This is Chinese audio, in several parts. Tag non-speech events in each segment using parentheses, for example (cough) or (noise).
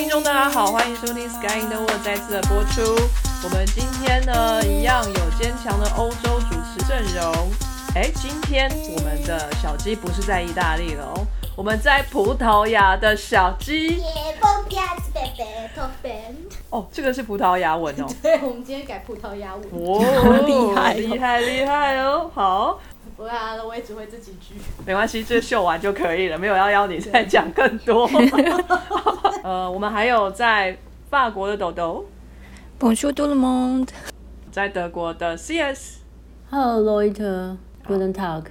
位听众，大家好，欢迎收听《Sky in the World》再次的播出。我们今天呢，一样有坚强的欧洲主持阵容。哎，今天我们的小鸡不是在意大利了哦，我们在葡萄牙的小鸡。哦，这个是葡萄牙文哦。(laughs) 对，我们今天改葡萄牙文。哦，厉害厉害，厉害哦！好，不会啊，我也只会这几句。没关系，这秀完就可以了，没有要邀你再讲更多。(laughs) 呃，我们还有在法国的豆豆，Bonjour tout le monde. 在德国的 CS，Hello Leute, guten Tag。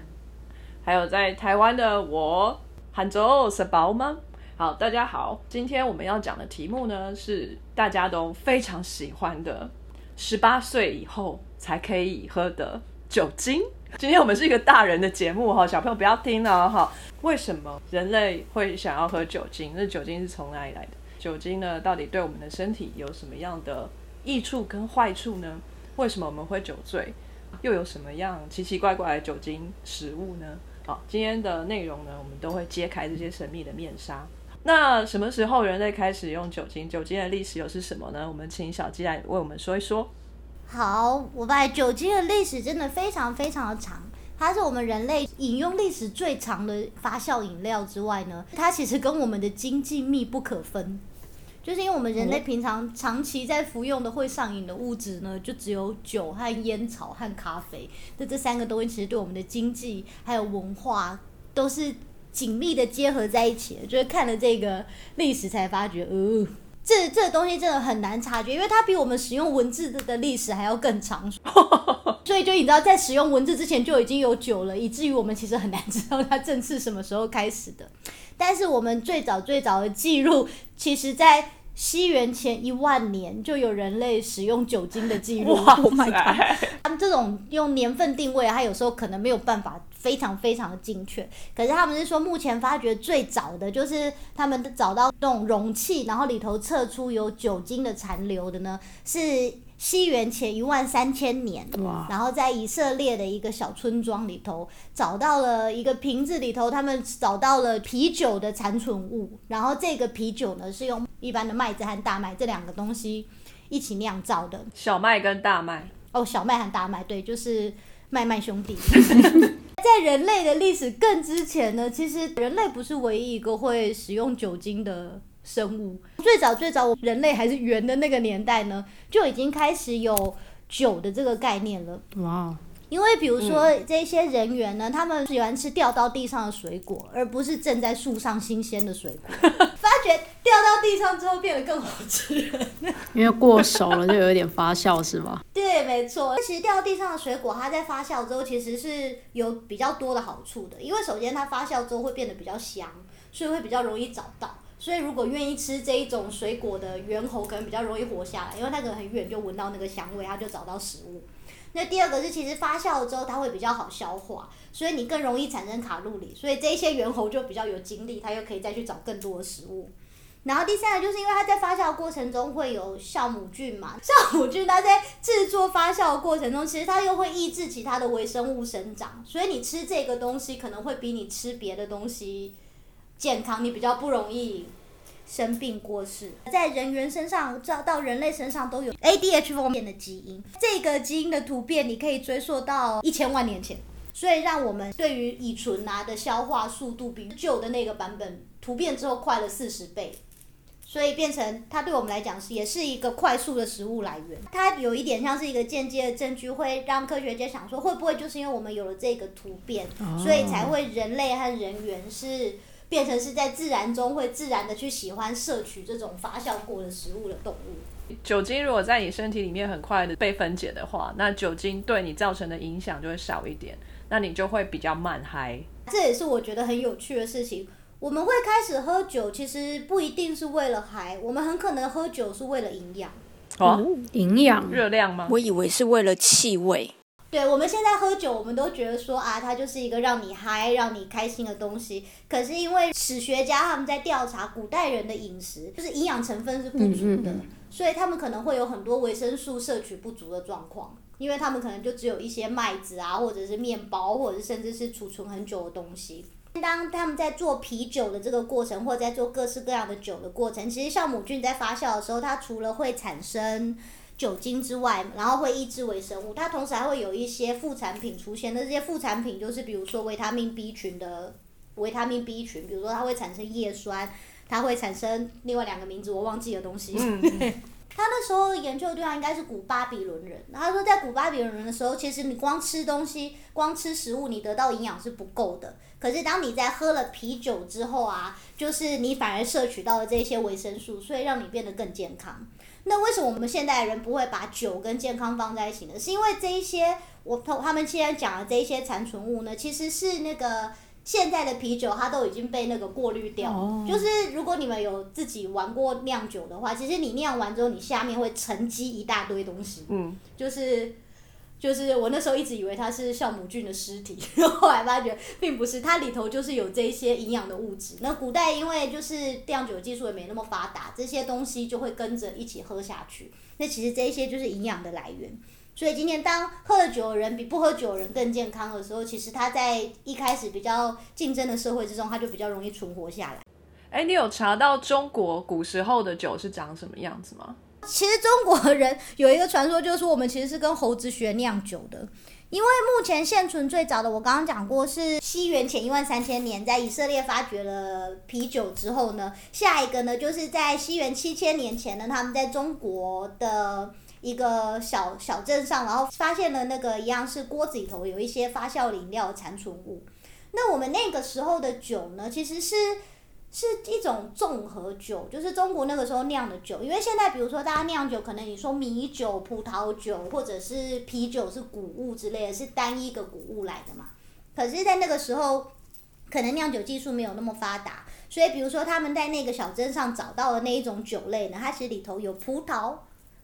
还有在台湾的我，杭州是宝吗？好，大家好，今天我们要讲的题目呢是大家都非常喜欢的，十八岁以后才可以喝的酒精。今天我们是一个大人的节目哈，小朋友不要听了哈。为什么人类会想要喝酒精？那酒精是从哪里来的？酒精呢，到底对我们的身体有什么样的益处跟坏处呢？为什么我们会酒醉？又有什么样奇奇怪怪的酒精食物呢？好，今天的内容呢，我们都会揭开这些神秘的面纱。那什么时候人类开始用酒精？酒精的历史又是什么呢？我们请小鸡来为我们说一说。好，我把酒精的历史真的非常非常的长，它是我们人类饮用历史最长的发酵饮料之外呢，它其实跟我们的经济密不可分。就是因为我们人类平常长期在服用的会上瘾的物质呢，就只有酒和烟草和咖啡。那这三个东西其实对我们的经济还有文化都是紧密的结合在一起的。就是看了这个历史才发觉，呃，这这个东西真的很难察觉，因为它比我们使用文字的的历史还要更长。(laughs) (laughs) 所以就你知道，在使用文字之前就已经有酒了，以至于我们其实很难知道它正是什么时候开始的。但是我们最早最早的记录，其实在西元前一万年就有人类使用酒精的记录。哇 (laughs) Oh my 塞！他们这种用年份定位，它有时候可能没有办法非常非常的精确。可是他们是说，目前发掘最早的就是他们找到那种容器，然后里头测出有酒精的残留的呢，是西元前一万三千年。哇，然后在以色列的一个小村庄里头找到了一个瓶子里头，他们找到了啤酒的残存物，然后这个啤酒呢是用一般的麦子和大麦这两个东西一起酿造的。小麦跟大麦，哦，小麦和大麦，对，就是麦麦兄弟。(laughs) 在人类的历史更之前呢，其实人类不是唯一一个会使用酒精的生物。最早最早，人类还是猿的那个年代呢，就已经开始有酒的这个概念了。哇，因为比如说这些人员呢，他们喜欢吃掉到地上的水果，而不是正在树上新鲜的水果。(laughs) 发觉掉到地上之后变得更好吃了。因为过熟了就有点发酵是吗？(laughs) 对，没错。其实掉到地上的水果，它在发酵之后其实是有比较多的好处的，因为首先它发酵之后会变得比较香，所以会比较容易找到。所以如果愿意吃这一种水果的猿猴，可能比较容易活下来，因为它可能很远就闻到那个香味，它就找到食物。那第二个是，其实发酵了之后，它会比较好消化，所以你更容易产生卡路里，所以这些猿猴就比较有精力，它又可以再去找更多的食物。然后第三个就是因为它在发酵过程中会有酵母菌嘛，酵母菌它在制作发酵的过程中，其实它又会抑制其他的微生物生长，所以你吃这个东西可能会比你吃别的东西健康，你比较不容易生病过世。在人猿身上，到到人类身上都有 ADH 方面的基因，这个基因的突变你可以追溯到一千万年前。所以让我们对于乙醇啊的消化速度比旧的那个版本突变之后快了四十倍，所以变成它对我们来讲是也是一个快速的食物来源。它有一点像是一个间接的证据，会让科学家想说，会不会就是因为我们有了这个突变，所以才会人类和人猿是变成是在自然中会自然的去喜欢摄取这种发酵过的食物的动物。酒精如果在你身体里面很快的被分解的话，那酒精对你造成的影响就会少一点，那你就会比较慢嗨。这也是我觉得很有趣的事情。我们会开始喝酒，其实不一定是为了嗨，我们很可能喝酒是为了营养。哦，营养热量吗？我以为是为了气味。对，我们现在喝酒，我们都觉得说啊，它就是一个让你嗨、让你开心的东西。可是因为史学家他们在调查古代人的饮食，就是营养成分是不足的，嗯嗯所以他们可能会有很多维生素摄取不足的状况。因为他们可能就只有一些麦子啊，或者是面包，或者是甚至是储存很久的东西。当他们在做啤酒的这个过程，或者在做各式各样的酒的过程，其实酵母菌在发酵的时候，它除了会产生酒精之外，然后会抑制微生物，它同时还会有一些副产品出现。那这些副产品就是比如说维他命 B 群的维他命 B 群，比如说它会产生叶酸，它会产生另外两个名字我忘记的东西。他那时候研究的对象应该是古巴比伦人。他说，在古巴比伦人的时候，其实你光吃东西、光吃食物，你得到营养是不够的。可是当你在喝了啤酒之后啊，就是你反而摄取到了这些维生素，所以让你变得更健康。那为什么我们现代人不会把酒跟健康放在一起呢？是因为这一些我他们现在讲的这一些残存物呢，其实是那个。现在的啤酒它都已经被那个过滤掉，就是如果你们有自己玩过酿酒的话，其实你酿完之后，你下面会沉积一大堆东西。嗯，就是就是我那时候一直以为它是酵母菌的尸体，(laughs) 后来发觉并不是，它里头就是有这些营养的物质。那古代因为就是酿酒技术也没那么发达，这些东西就会跟着一起喝下去。那其实这一些就是营养的来源。所以今天，当喝了酒的人比不喝酒的人更健康的时候，其实他在一开始比较竞争的社会之中，他就比较容易存活下来。哎，你有查到中国古时候的酒是长什么样子吗？其实中国人有一个传说，就是我们其实是跟猴子学酿酒的。因为目前现存最早的，我刚刚讲过是西元前一万三千年，在以色列发掘了啤酒之后呢，下一个呢就是在西元七千年前呢，他们在中国的。一个小小镇上，然后发现了那个一样是锅子里头有一些发酵饮料残存物。那我们那个时候的酒呢，其实是是一种综合酒，就是中国那个时候酿的酒。因为现在比如说大家酿酒，可能你说米酒、葡萄酒或者是啤酒是谷物之类的，是单一个谷物来的嘛。可是，在那个时候，可能酿酒技术没有那么发达，所以比如说他们在那个小镇上找到的那一种酒类呢，它其实里头有葡萄。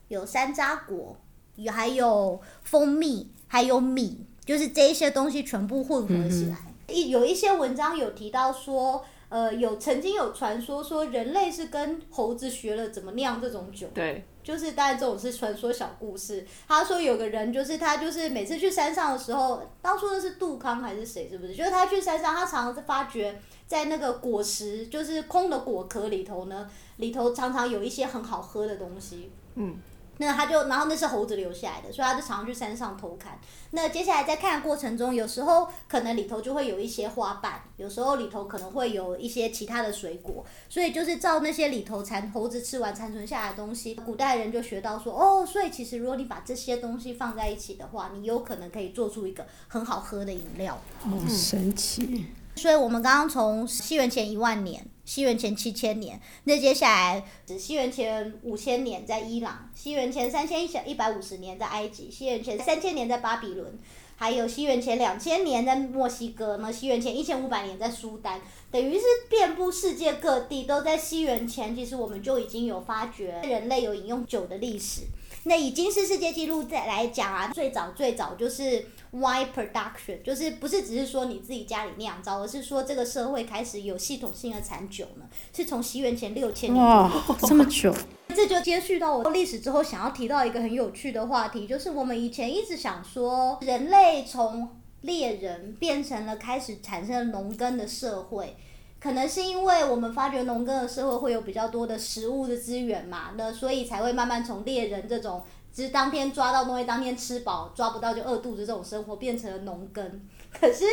有山楂果，有还有蜂蜜，还有米，就是这一些东西全部混合起来。一有一些文章有提到说，呃，有曾经有传说说人类是跟猴子学了怎么酿这种酒。对，就是当然这种是传说小故事。他说有个人就是他就是每次去山上的时候，当初的是杜康还是谁？是不是？就是他去山上，他常常是发觉在那个果实，就是空的果壳里头呢，里头常常有一些很好喝的东西。嗯。那他就，然后那是猴子留下来的，所以他就常常去山上偷看。那接下来在看的过程中，有时候可能里头就会有一些花瓣，有时候里头可能会有一些其他的水果，所以就是照那些里头残猴子吃完残存下来的东西，古代人就学到说，哦，所以其实如果你把这些东西放在一起的话，你有可能可以做出一个很好喝的饮料。哦神奇！所以我们刚刚从西元前一万年。西元前七千年，那接下来是西元前五千年在伊朗，西元前三千一百五十年在埃及，西元前三千年在巴比伦，还有西元前两千年在墨西哥，那西元前一千五百年在苏丹，等于是遍布世界各地都在西元前，其实我们就已经有发掘人类有饮用酒的历史。那以金氏世界纪录再来讲啊，最早最早就是 wine production，就是不是只是说你自己家里酿造，而是说这个社会开始有系统性的产酒呢，是从西元前六千年。哇，这么久！这就接续到我历史之后，想要提到一个很有趣的话题，就是我们以前一直想说，人类从猎人变成了开始产生农耕的社会。可能是因为我们发觉农耕的社会会有比较多的食物的资源嘛，那所以才会慢慢从猎人这种只当天抓到东西当天吃饱，抓不到就饿肚子这种生活，变成了农耕。可是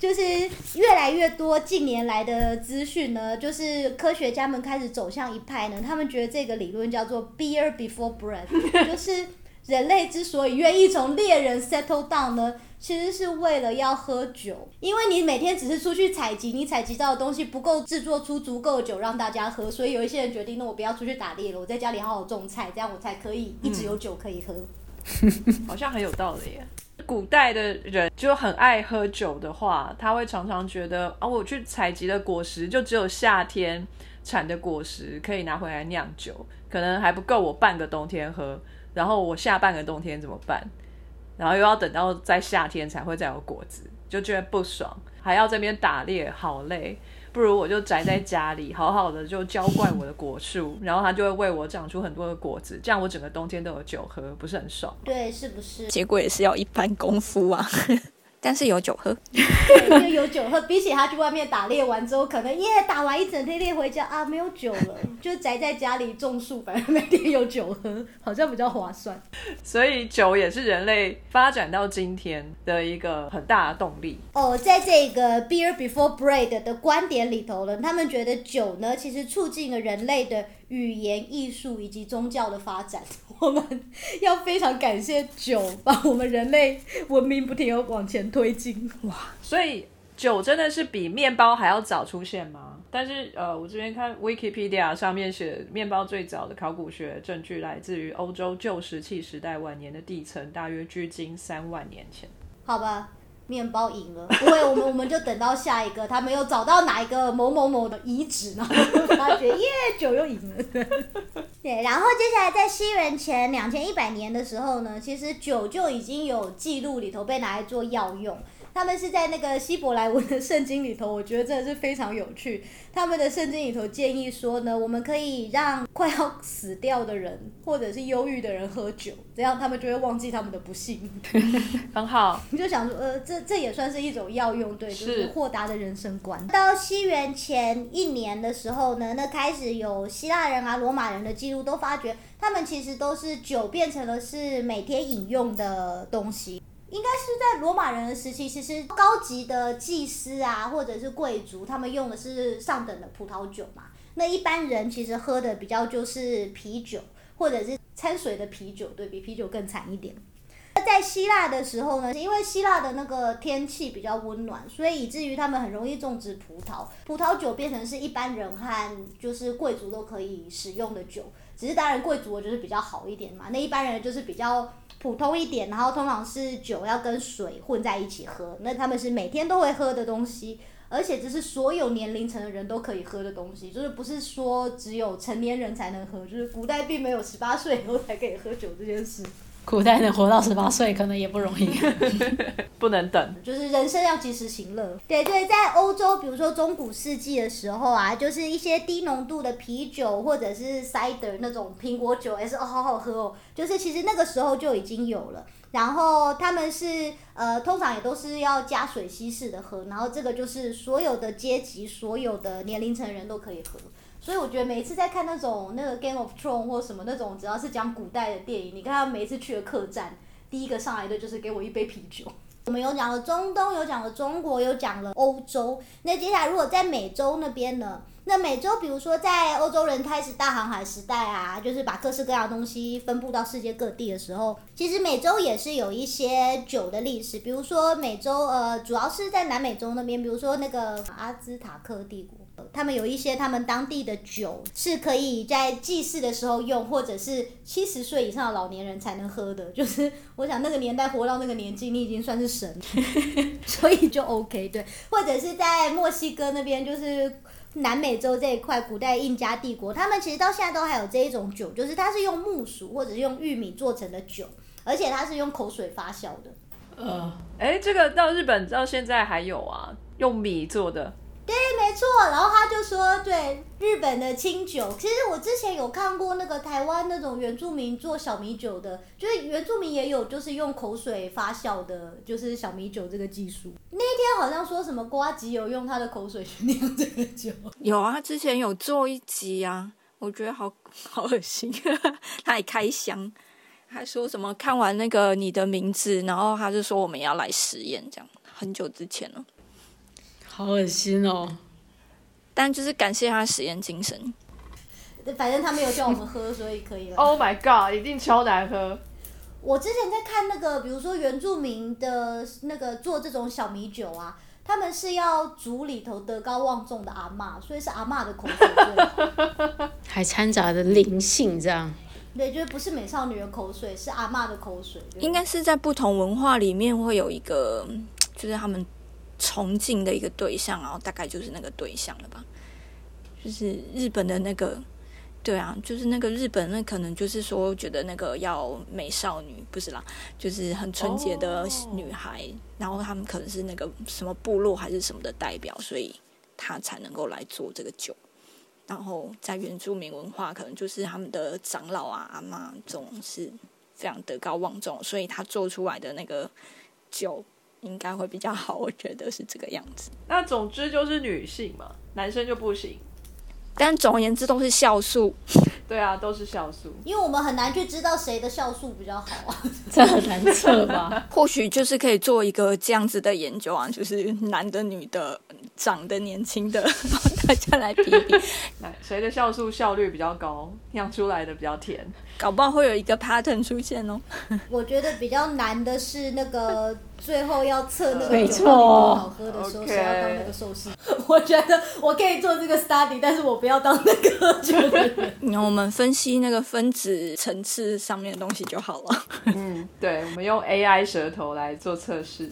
就是越来越多近年来的资讯呢，就是科学家们开始走向一派呢，他们觉得这个理论叫做 beer before bread，(laughs) 就是人类之所以愿意从猎人 settle down 呢。其实是为了要喝酒，因为你每天只是出去采集，你采集到的东西不够制作出足够酒让大家喝，所以有一些人决定，那我不要出去打猎了，我在家里好好种菜，这样我才可以一直有酒可以喝。(laughs) 好像很有道理耶。古代的人就很爱喝酒的话，他会常常觉得啊，我去采集的果实就只有夏天产的果实可以拿回来酿酒，可能还不够我半个冬天喝，然后我下半个冬天怎么办？然后又要等到在夏天才会再有果子，就觉得不爽，还要这边打猎，好累。不如我就宅在家里，好好的就浇灌我的果树，然后它就会为我长出很多的果子，这样我整个冬天都有酒喝，不是很爽？对，是不是？结果也是要一番功夫啊。但是有酒喝。对，就有酒喝，比起他去外面打猎完之后，可能耶打完一整天猎回家啊没有酒了，(laughs) 就宅在家里种树，反正每天有酒喝，好像比较划算。所以酒也是人类发展到今天的一个很大的动力。哦，在这个 Beer Before Bread 的观点里头呢，他们觉得酒呢，其实促进了人类的语言、艺术以及宗教的发展。(laughs) 我们要非常感谢酒，把我们人类文明不停的往前推进。哇所以酒真的是比面包还要早出现吗？但是呃，我这边看 Wikipedia 上面写，面包最早的考古学证据来自于欧洲旧石器时代晚年的地层，大约距今三万年前。好吧，面包赢了，不会，我们我们就等到下一个，他们又找到哪一个某某某的遗址，然后发觉耶，酒又赢了。(laughs) 对，然后接下来在西元前两千一百年的时候呢，其实酒就已经有记录里头被拿来做药用。他们是在那个希伯来文的圣经里头，我觉得真的是非常有趣。他们的圣经里头建议说呢，我们可以让快要死掉的人或者是忧郁的人喝酒，这样他们就会忘记他们的不幸。很好，你就想说，呃，这这也算是一种药用，对，就是是豁达的人生观。到西元前一年的时候呢，那开始有希腊人啊、罗马人的记录都发觉，他们其实都是酒变成了是每天饮用的东西。应该是在罗马人的时期，其实高级的祭司啊，或者是贵族，他们用的是上等的葡萄酒嘛。那一般人其实喝的比较就是啤酒，或者是掺水的啤酒，对比啤酒更惨一点。那在希腊的时候呢，因为希腊的那个天气比较温暖，所以以至于他们很容易种植葡萄，葡萄酒变成是一般人和就是贵族都可以使用的酒。只是当然贵族我觉得比较好一点嘛，那一般人就是比较普通一点，然后通常是酒要跟水混在一起喝，那他们是每天都会喝的东西。而且这是所有年龄层的人都可以喝的东西，就是不是说只有成年人才能喝，就是古代并没有十八岁以后才可以喝酒这件事。古代能活到十八岁，可能也不容易。(laughs) 不能等。就是人生要及时行乐。对对，在欧洲，比如说中古世纪的时候啊，就是一些低浓度的啤酒或者是 cider 那种苹果酒，也是哦好好喝哦。就是其实那个时候就已经有了。然后他们是呃，通常也都是要加水稀释的喝，然后这个就是所有的阶级、所有的年龄层人都可以喝。所以我觉得每一次在看那种那个 Game of Thrones 或什么那种，只要是讲古代的电影，你看他每一次去的客栈，第一个上来的就是给我一杯啤酒。(laughs) 我们有讲了中东，有讲了中国，有讲了欧洲。那接下来如果在美洲那边呢？那美洲比如说在欧洲人开始大航海时代啊，就是把各式各样的东西分布到世界各地的时候，其实美洲也是有一些酒的历史。比如说美洲呃，主要是在南美洲那边，比如说那个阿兹塔克帝国。他们有一些他们当地的酒是可以在祭祀的时候用，或者是七十岁以上的老年人才能喝的。(laughs) 就是我想那个年代活到那个年纪，你已经算是神，(laughs) 所以就 OK 对。或者是在墨西哥那边，就是南美洲这一块，古代印加帝国，他们其实到现在都还有这一种酒，就是它是用木薯或者是用玉米做成的酒，而且它是用口水发酵的。呃，哎，这个到日本到现在还有啊，用米做的。对，没错。然后他就说，对日本的清酒，其实我之前有看过那个台湾那种原住民做小米酒的，就是原住民也有就是用口水发酵的，就是小米酒这个技术。那天好像说什么瓜吉有用他的口水去酿这个酒，(laughs) 有啊，之前有做一集啊，我觉得好好恶心，(laughs) 他还开箱，还说什么看完那个你的名字，然后他就说我们要来实验，这样很久之前了。好恶心哦！但就是感谢他实验精神，反正他没有叫我们喝，所以可以了。Oh my god，一定超难喝。我之前在看那个，比如说原住民的那个做这种小米酒啊，他们是要煮里头德高望重的阿嬷，所以是阿嬷的口水。(laughs) 还掺杂着灵性，这样对，就是不是美少女的口水，是阿嬷的口水。应该是在不同文化里面会有一个，就是他们崇敬的一个对象，然后大概就是那个对象了吧。就是日本的那个，对啊，就是那个日本那可能就是说觉得那个要美少女不是啦，就是很纯洁的女孩，然后他们可能是那个什么部落还是什么的代表，所以他才能够来做这个酒。然后在原住民文化，可能就是他们的长老啊、阿妈总是非常德高望重，所以他做出来的那个酒应该会比较好。我觉得是这个样子。那总之就是女性嘛，男生就不行。但总而言之都是酵素，(laughs) 对啊，都是酵素。因为我们很难去知道谁的酵素比较好啊。这很难测吧？(laughs) 或许就是可以做一个这样子的研究啊，就是男的、女的、长得年轻的，(laughs) 大家来比比，那谁的酵素效率比较高，酿出来的比较甜？搞不好会有一个 pattern 出现哦。(laughs) 我觉得比较难的是那个 (laughs) 最后要测那个没错酒到底好喝的时候谁要当那个寿司？(laughs) 我觉得我可以做这个 study，但是我不要当那个喝酒人。然后我们分析那个分子层次上面的东西就好了。嗯，对，我们用 AI 舌头来做测试。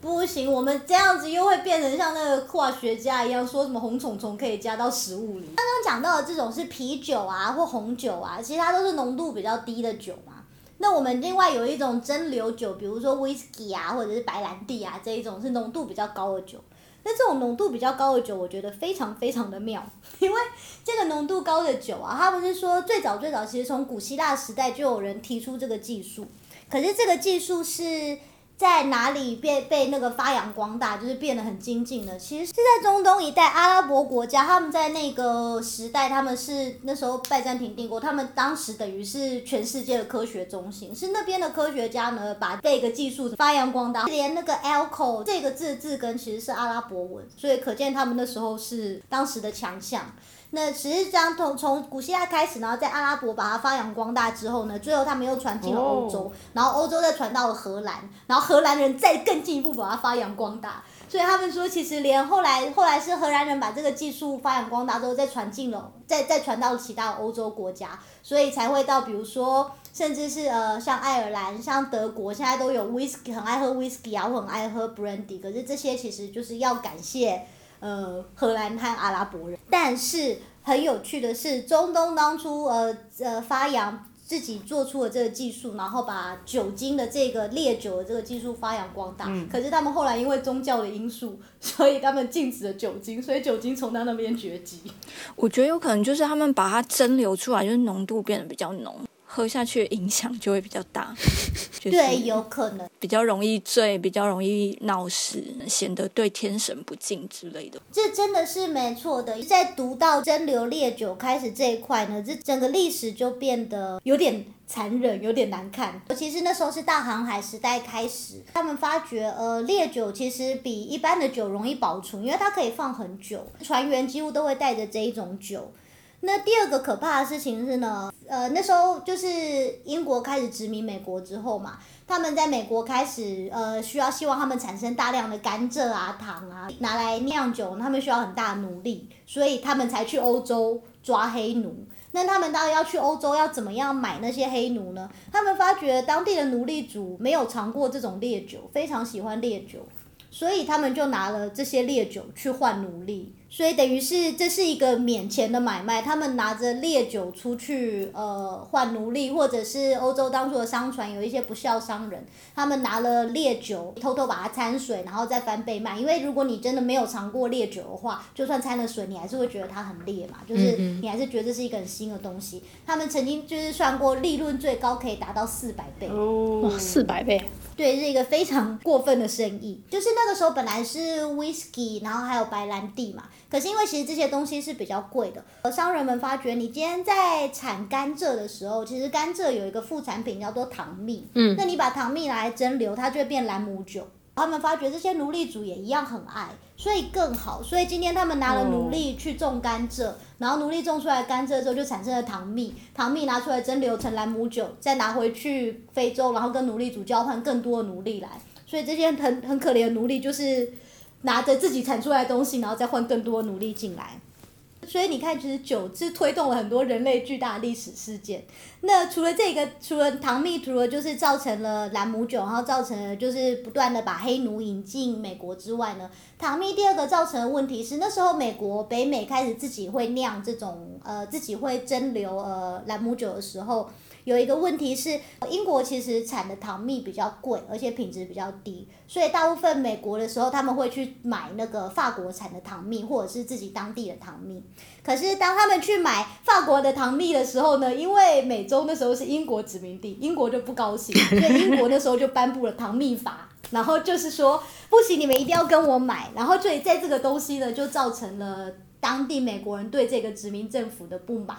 不行，我们这样子又会变成像那个化学家一样，说什么红虫虫可以加到食物里。刚刚讲到的这种是啤酒啊或红酒啊，其实它都是浓度比较低的酒嘛。那我们另外有一种蒸馏酒，比如说 whisky 啊或者是白兰地啊这一种是浓度比较高的酒。那这种浓度比较高的酒，我觉得非常非常的妙，因为这个浓度高的酒啊，它不是说最早最早其实从古希腊时代就有人提出这个技术，可是这个技术是在哪里被被那个发扬光大，就是变得很精进呢？其实是在中东一带阿拉伯国家，他们在那个时代，他们是那时候拜占庭帝国，他们当时等于是全世界的科学中心，是那边的科学家呢把这个技术发扬光大，连那个 alcohol 这个字字根其实是阿拉伯文，所以可见他们那时候是当时的强项。那实际上从从古希腊开始，然后在阿拉伯把它发扬光大之后呢，最后他们又传进了欧洲然后欧洲再传到了荷兰，然后荷兰人再更进一步把它发扬光大。所以他们说，其实连后来后来是荷兰人把这个技术发扬光大之后，再传进了，再再传到其他欧洲国家，所以才会到比如说，甚至是呃像爱尔兰、像德国，现在都有 whisky 很爱喝 whisky 啊，或很爱喝 brandy。可是这些其实就是要感谢呃荷兰和阿拉伯人。但是很有趣的是，中东当初呃呃发扬。自己做出了这个技术，然后把酒精的这个烈酒的这个技术发扬光大。可是他们后来因为宗教的因素，所以他们禁止了酒精，所以酒精从他那边绝迹。我觉得有可能就是他们把它蒸馏出来，就是浓度变得比较浓，喝下去的影响就会比较大，(laughs) 就是对，有可能。比较容易醉，比较容易闹事，显得对天神不敬之类的。这真的是没错的。在读到蒸馏烈酒开始这一块呢，这整个历史就变得有点残忍，有点难看。尤其是那时候是大航海时代开始，他们发觉呃烈酒其实比一般的酒容易保存，因为它可以放很久，船员几乎都会带着这一种酒。那第二个可怕的事情是呢，呃，那时候就是英国开始殖民美国之后嘛，他们在美国开始呃需要希望他们产生大量的甘蔗啊、糖啊，拿来酿酒，他们需要很大的奴隶，所以他们才去欧洲抓黑奴。那他们当然要去欧洲，要怎么样买那些黑奴呢？他们发觉当地的奴隶主没有尝过这种烈酒，非常喜欢烈酒，所以他们就拿了这些烈酒去换奴隶。所以等于是这是一个免钱的买卖，他们拿着烈酒出去呃换奴隶，或者是欧洲当初的商船有一些不孝商人，他们拿了烈酒偷偷把它掺水，然后再翻倍卖。因为如果你真的没有尝过烈酒的话，就算掺了水，你还是会觉得它很烈嘛，就是你还是觉得这是一个很新的东西。他们曾经就是算过利润最高可以达到四百倍。哦哇，四百倍，对，是一个非常过分的生意。(laughs) 就是那个时候本来是 whisky，然后还有白兰地嘛，可是因为其实这些东西是比较贵的，而商人们发觉你今天在产甘蔗的时候，其实甘蔗有一个副产品叫做糖蜜，嗯那你把糖蜜拿来蒸馏，它就会变蓝姆酒。他们发觉这些奴隶主也一样很爱，所以更好。所以今天他们拿了奴隶去种甘蔗，然后奴隶种出来甘蔗之后就产生了糖蜜，糖蜜拿出来蒸馏成兰姆酒，再拿回去非洲，然后跟奴隶主交换更多的奴隶来。所以这些很很可怜的奴隶就是拿着自己产出来的东西，然后再换更多的奴隶进来。所以你看，其实酒是推动了很多人类巨大的历史事件。那除了这个，除了糖蜜，除了就是造成了兰姆酒，然后造成了就是不断的把黑奴引进美国之外呢，糖蜜第二个造成的问题是，那时候美国北美开始自己会酿这种呃自己会蒸馏呃兰姆酒的时候，有一个问题是，英国其实产的糖蜜比较贵，而且品质比较低，所以大部分美国的时候他们会去买那个法国产的糖蜜，或者是自己当地的糖蜜。可是当他们去买法国的糖蜜的时候呢，因为美洲那时候是英国殖民地，英国就不高兴，所以英国那时候就颁布了糖蜜法。然后就是说不行，你们一定要跟我买。然后所以在这个东西呢，就造成了当地美国人对这个殖民政府的不满。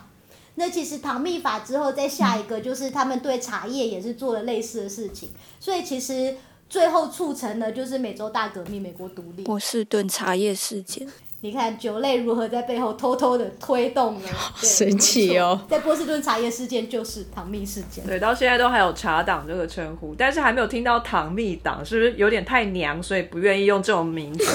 那其实唐密法之后，再下一个就是他们对茶叶也是做了类似的事情，所以其实最后促成的就是美洲大革命，美国独立。波士顿茶叶事件，你看酒类如何在背后偷偷的推动了，神奇哦！在波士顿茶叶事件就是唐蜜事件。对，到现在都还有茶党这个称呼，但是还没有听到糖蜜党，是不是有点太娘，所以不愿意用这种名字？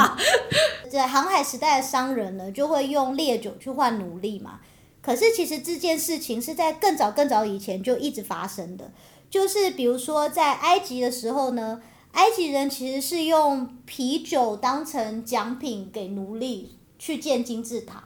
(laughs) 在航海时代的商人呢，就会用烈酒去换奴隶嘛。可是其实这件事情是在更早更早以前就一直发生的，就是比如说在埃及的时候呢，埃及人其实是用啤酒当成奖品给奴隶去建金字塔，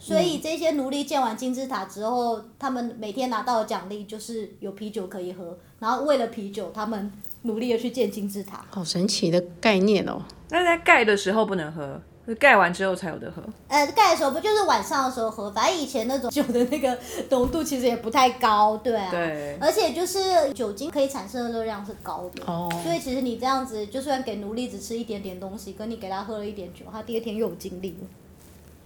所以这些奴隶建完金字塔之后，他们每天拿到的奖励就是有啤酒可以喝，然后为了啤酒，他们努力的去建金字塔。好神奇的概念哦！那在盖的时候不能喝，是盖完之后才有得喝。呃，盖的时候不就是晚上的时候喝？反正以前那种酒的那个浓度其实也不太高，对啊。对而且就是酒精可以产生的热量是高的，哦所以其实你这样子，就算给奴隶只吃一点点东西，跟你给他喝了一点酒，他第二天又有精力了。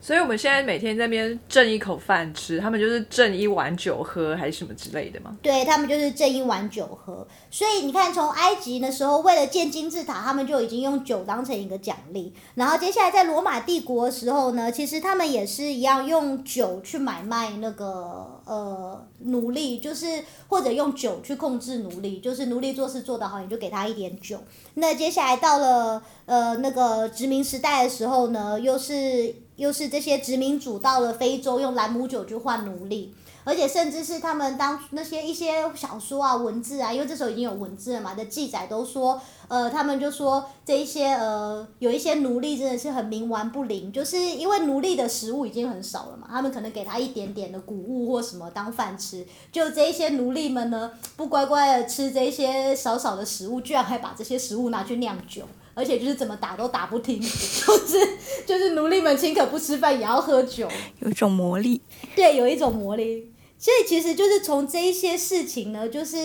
所以我们现在每天在那边挣一口饭吃，他们就是挣一碗酒喝，还是什么之类的吗？对他们就是挣一碗酒喝，所以你看，从埃及的时候，为了建金字塔，他们就已经用酒当成一个奖励。然后接下来在罗马帝国的时候呢，其实他们也是一样用酒去买卖那个呃奴隶，就是或者用酒去控制奴隶，就是奴隶做事做得好，你就给他一点酒。那接下来到了呃那个殖民时代的时候呢，又是又是这些殖民主到了非洲，用兰姆酒去换奴隶。而且甚至是他们当那些一些小说啊、文字啊，因为这时候已经有文字了嘛的记载，都说，呃，他们就说这一些呃，有一些奴隶真的是很冥顽不灵，就是因为奴隶的食物已经很少了嘛，他们可能给他一点点的谷物或什么当饭吃，就这一些奴隶们呢，不乖乖的吃这些少少的食物，居然还把这些食物拿去酿酒。而且就是怎么打都打不停，(laughs) 就是就是奴隶们宁可不吃饭也要喝酒，有一种魔力。对，有一种魔力。所以其实就是从这一些事情呢，就是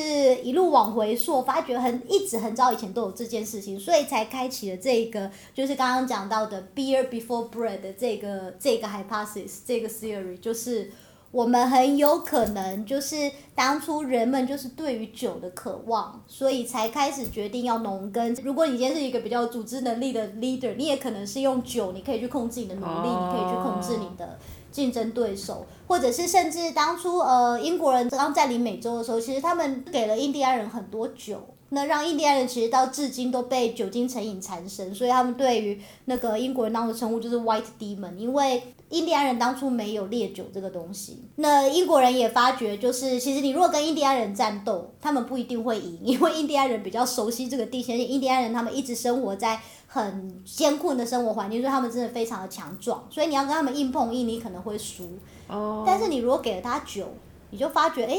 一路往回溯，发觉很一直很早以前都有这件事情，所以才开启了这个就是刚刚讲到的 beer before bread 的这个这个 hypothesis 这个 theory，就是我们很有可能就是当初人们就是对于酒的渴望，所以才开始决定要农耕。如果你今天是一个比较有组织能力的 leader，你也可能是用酒，你可以去控制你的奴隶，你可以去控制你的。竞争对手，或者是甚至当初呃英国人刚占领美洲的时候，其实他们给了印第安人很多酒，那让印第安人其实到至今都被酒精成瘾缠身，所以他们对于那个英国人当时称呼就是 White Demon，因为印第安人当初没有烈酒这个东西。那英国人也发觉，就是其实你如果跟印第安人战斗，他们不一定会赢，因为印第安人比较熟悉这个地形，印第安人他们一直生活在。很艰困的生活环境，所以他们真的非常的强壮，所以你要跟他们硬碰硬，你可能会输。哦，但是你如果给了他酒，你就发觉，哎、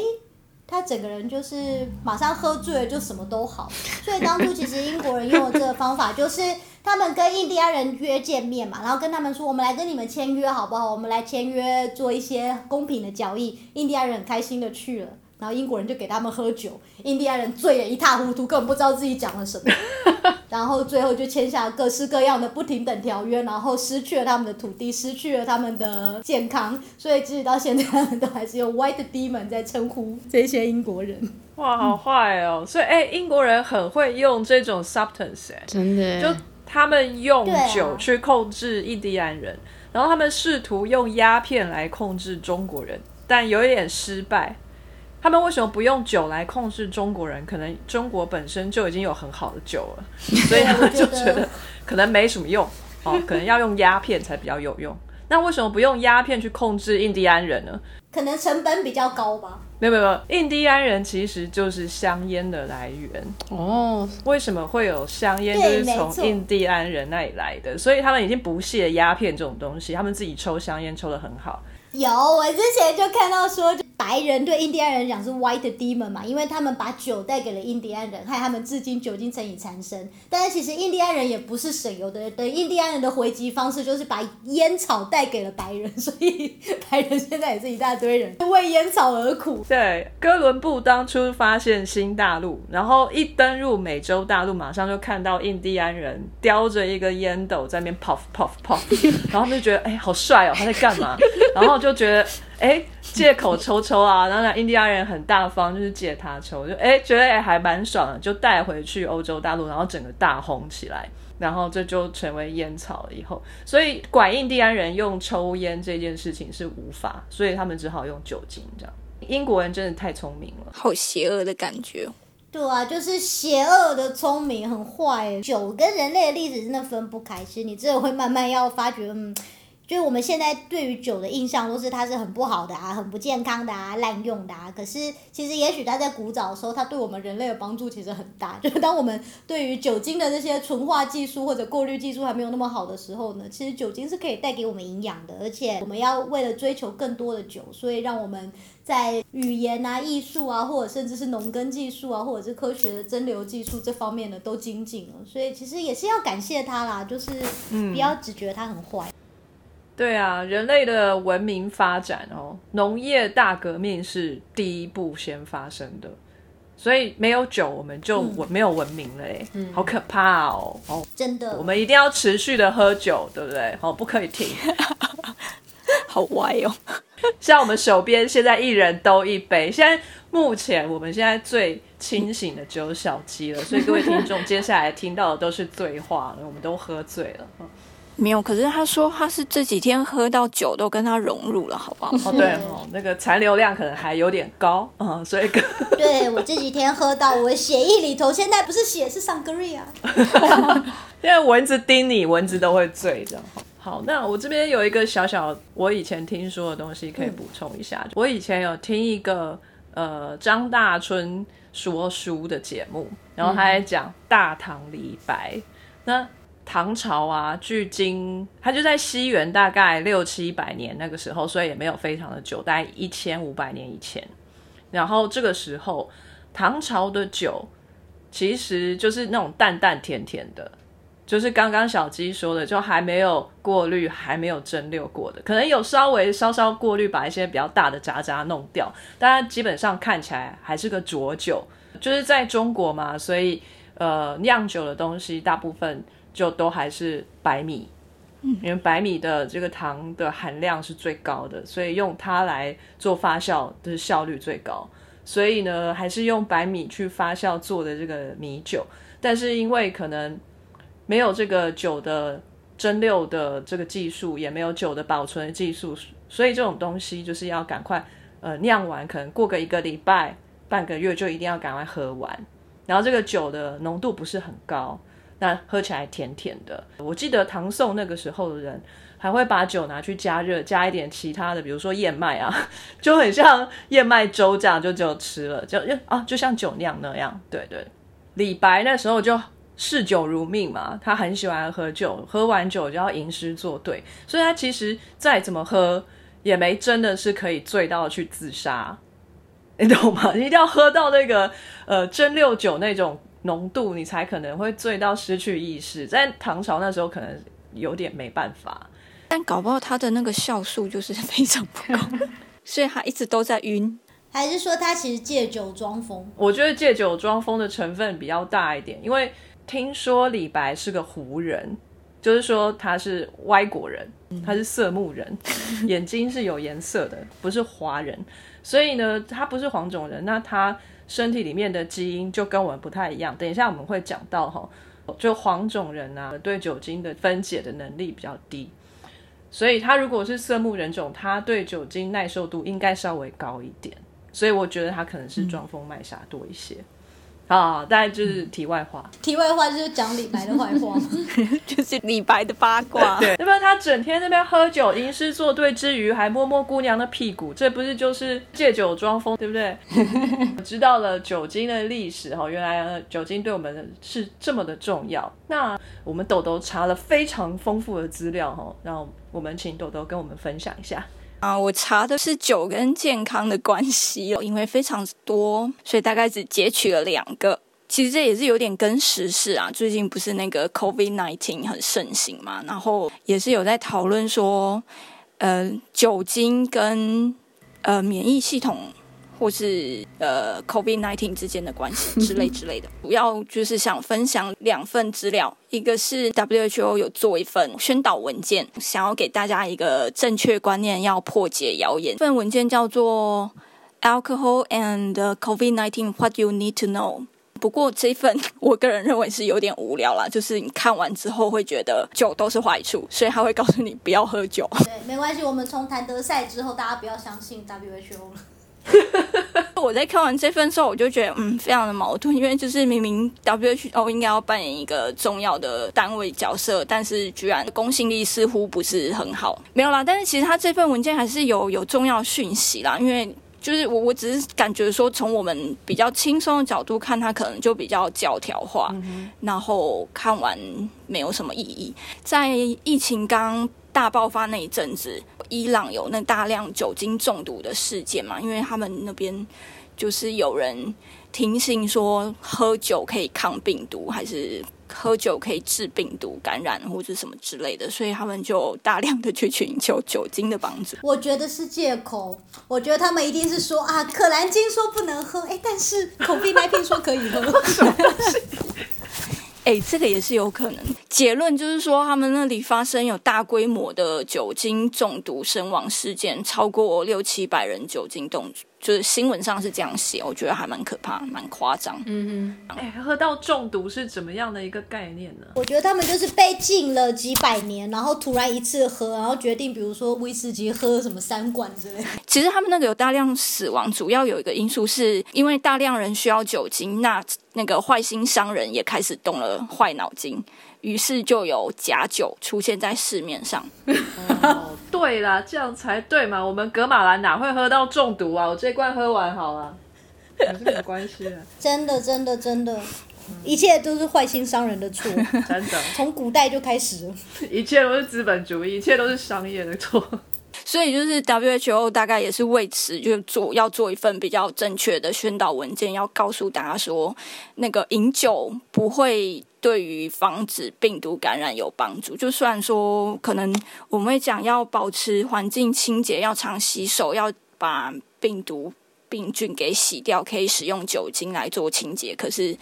他整个人就是马上喝醉了，就什么都好。所以当初其实英国人用的这个方法，就是他们跟印第安人约见面嘛，然后跟他们说，我们来跟你们签约好不好？我们来签约做一些公平的交易。印第安人很开心的去了。然后英国人就给他们喝酒，印第安人醉得一塌糊涂，根本不知道自己讲了什么。(laughs) 然后最后就签下各式各样的不平等条约，然后失去了他们的土地，失去了他们的健康，所以即使到现在，他们都还是用 White Demon 在称呼这些英国人。哇，好坏哦！所以哎、英国人很会用这种 substance，哎、真的就他们用酒去控制印第安人，然后他们试图用鸦片来控制中国人，但有一点失败。他们为什么不用酒来控制中国人？可能中国本身就已经有很好的酒了，所以他们就觉得可能没什么用哦，可能要用鸦片才比较有用。那为什么不用鸦片去控制印第安人呢？可能成本比较高吧。没有没有，印第安人其实就是香烟的来源。哦，为什么会有香烟？就是从印第安人那里来的，所以他们已经不屑鸦片这种东西，他们自己抽香烟抽的很好。有，我之前就看到说，就白人对印第安人讲是 white demon 嘛，因为他们把酒带给了印第安人，害他们至今酒精成瘾缠身。但是其实印第安人也不是省油的，对印第安人的回击方式就是把烟草带给了白人，所以白人现在也是一大堆人为烟草而苦。对，哥伦布当初发现新大陆，然后一登入美洲大陆，马上就看到印第安人叼着一个烟斗在那边 puff puff puff，然后他们就觉得哎、好帅哦，他在干嘛？然后就觉得哎、借口抽抽啊，然后那印第安人很大方，就是借他抽，就哎、觉得哎、还蛮爽的，就带回去欧洲大陆，然后整个大红起来。然后这就成为烟草了以后，所以管印第安人用抽烟这件事情是无法，所以他们只好用酒精这样。英国人真的太聪明了，好邪恶的感觉哦。对啊，就是邪恶的聪明，很坏。酒跟人类的历史真的分不开，其实你真的会慢慢要发觉，嗯，就我们现在对于酒的印象都是它是很不好的啊，很不健康的啊，滥用的啊。可是其实也许它在古早的时候，它对我们人类的帮助其实很大。(laughs) 就是当我们对于酒精的这些纯化技术或者过滤技术还没有那么好的时候呢，其实酒精是可以带给我们营养的，而且我们要为了追求更多的酒，所以让我们在语言啊、艺术啊，或者甚至是农耕技术啊，或者是科学的蒸馏技术这方面呢，都精进了。所以其实也是要感谢它啦，就是不要只觉得它很坏。对啊，人类的文明发展哦，农业大革命是第一步先发生的，所以没有酒，我们就文、没有文明了哎，好可怕哦！哦，真的，我们一定要持续的喝酒，对不对？哦，不可以停。(laughs) 好歪哦！(laughs) 像我们手边现在一人都一杯，现在目前我们现在最清醒的只有小鸡了，所以各位听众 (laughs) 接下来听到的都是醉话了，我们都喝醉了。嗯没有，可是他说他是这几天喝到酒都跟他融入了，好不好？哦，对哦，那个残留量可能还有点高，嗯，所以跟对我这几天喝到我的血液里头，现在不是血是上格瑞啊。(laughs) 因为蚊子叮你，蚊子都会醉这样。好，那我这边有一个小小我以前听说的东西可以补充一下。我以前有听一个呃张大春说书的节目，然后他在讲大唐李白。那唐朝啊，距今它就在西元大概六七百年那个时候，所以也没有非常的久，大概一千五百年以前。然后这个时候，唐朝的酒其实就是那种淡淡甜甜的，就是刚刚小鸡说的，就还没有过滤、还没有蒸馏过的，可能有稍微稍稍过滤，把一些比较大的渣渣弄掉，但基本上看起来还是个浊酒。就是在中国嘛，所以呃，酿酒的东西大部分就都还是白米，因为白米的这个糖的含量是最高的，所以用它来做发酵的效率最高。所以呢，还是用白米去发酵做的这个米酒，但是因为可能没有这个酒的蒸馏的这个技术，也没有酒的保存技术，所以这种东西就是要赶快呃酿完，可能过个一个礼拜、半个月就一定要赶快喝完。然后这个酒的浓度不是很高，那喝起来甜甜的。我记得唐宋那个时候的人还会把酒拿去加热，加一点其他的，比如说燕麦啊，(laughs) 就很像燕麦粥这样，就只有吃了，就就啊，就像酒酿那样。对对，李白那时候就嗜酒如命嘛，他很喜欢喝酒，喝完酒就要吟诗作对，所以他其实再怎么喝也没真的是可以醉到去自杀。你懂吗？一定要喝到那个呃蒸馏酒那种浓度，你才可能会醉到失去意识。在唐朝那时候可能有点没办法。但搞不好他的那个酵素就是非常不够，(laughs) 所以他一直都在晕。还是说他其实借酒装疯？我觉得借酒装疯的成分比较大一点，因为听说李白是个胡人，就是说他是歪国人，他是色目人，(laughs) 眼睛是有颜色的，不是华人。所以呢，他不是黄种人，那他身体里面的基因就跟我们不太一样。等一下我们会讲到哈，就黄种人啊，对酒精的分解的能力比较低，所以他如果是色目人种，他对酒精耐受度应该稍微高一点。所以我觉得他可能是装疯卖傻多一些。啊，大概就是题外话。题外话就是讲李白的坏话嘛。(laughs) 就是李白的八卦。对，那么他整天那边喝酒、吟诗作对之余，还摸摸姑娘的屁股，这不是就是借酒装疯，对不对？(laughs) 知道了酒精的历史哈，原来呃酒精对我们是这么的重要。那我们豆豆查了非常丰富的资料哈，让我们请豆豆跟我们分享一下。啊，我查的是酒跟健康的关系哦，因为非常多，所以大概只截取了两个。其实这也是有点跟时事啊，最近不是那个 COVID nineteen 很盛行嘛，然后也是有在讨论说，呃，酒精跟呃免疫系统或是呃 COVID nineteen 之间的关系之类之类的。(laughs) 主要就是想分享两份资料，一个是 WHO 有做一份宣导文件，想要给大家一个正确观念，要破解谣言。这份文件叫做 Alcohol and COVID nineteen What You Need to Know。不过这份我个人认为是有点无聊啦，就是你看完之后会觉得酒都是坏处，所以他会告诉你不要喝酒。对，没关系，我们从谭德赛之后，大家不要相信 WHO 了。(laughs) 我在看完这份之后，我就觉得嗯，非常的矛盾，因为就是明明 WHO 应该要扮演一个重要的单位角色，但是居然公信力似乎不是很好。没有啦，但是其实他这份文件还是有有重要讯息啦，因为。就是我，我只是感觉说，从我们比较轻松的角度看，它可能就比较教条化，然后看完没有什么意义。在疫情刚大爆发那一阵子，伊朗有那大量酒精中毒的事件嘛，因为他们那边就是有人听信说喝酒可以抗病毒，还是。喝酒可以治病毒感染或者什么之类的，所以他们就大量的去寻求酒精的帮助。我觉得是借口，我觉得他们一定是说啊，可兰经说不能喝，哎，但是口鼻麦片说可以喝。(laughs) 哎，这个也是有可能。结论就是说，他们那里发生有大规模的酒精中毒身亡事件，超过六七百人酒精中毒。就是新闻上是这样写，我觉得还蛮可怕，蛮夸张。嗯哼，哎，喝到中毒是怎么样的一个概念呢？我觉得他们就是被禁了几百年，然后突然一次喝，然后决定，比如说威士忌喝什么三罐之类。(laughs) 其实他们那个有大量死亡，主要有一个因素是因为大量人需要酒精，那那个坏心商人也开始动了坏脑筋。于是就有假酒出现在市面上。哦，(laughs) 对啦，这样才对嘛！我们格马兰哪会喝到中毒啊？我这罐喝完好了，有什么关系啊？(laughs) 真的，真的，真的，一切都是坏心商人的错。(laughs) 真的，从古代就开始了，一切都是资本主义，一切都是商业的错。所以就是 WHO 大概也是为此就做要做一份比较正确的宣导文件，要告诉大家说，那个饮酒不会。对于防止病毒感染有帮助。就虽然说可能我们会讲要保持环境清洁，要常洗手，要把病毒病菌给洗掉，可以使用酒精来做清洁。可是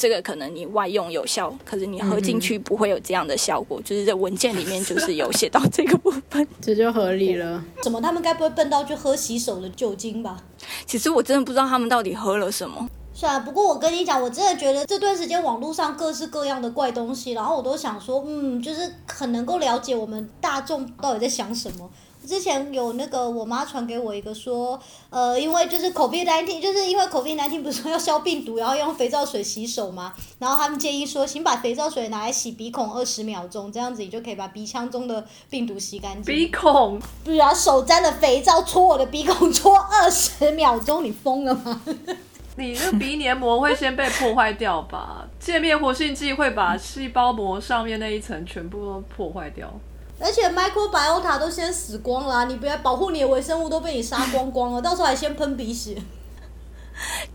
这个可能你外用有效，可是你喝进去不会有这样的效果。就是在文件里面就是有写到这个部分，(laughs) 这就合理了。怎么他们该不会笨到去喝洗手的酒精吧？其实我真的不知道他们到底喝了什么。是啊，不过我跟你讲，我真的觉得这段时间网络上各式各样的怪东西，然后我都想说，嗯，就是很能够了解我们大众到底在想什么。之前有那个我妈传给我一个说，呃，因为就是 COVID nineteen，就是因为 COVID nineteen 不是说要消病毒，然后用肥皂水洗手嘛？然后他们建议说，请把肥皂水拿来洗鼻孔二十秒钟，这样子你就可以把鼻腔中的病毒洗干净。鼻孔？不然手沾了肥皂搓我的鼻孔搓二十秒钟，你疯了吗？(laughs) 你那鼻黏膜会先被破坏掉吧？界面活性剂会把细胞膜上面那一层全部都破坏掉。而且 microbiota 都先死光了，你不要保护你的微生物都被你杀光光了，(laughs) 到时候还先喷鼻血。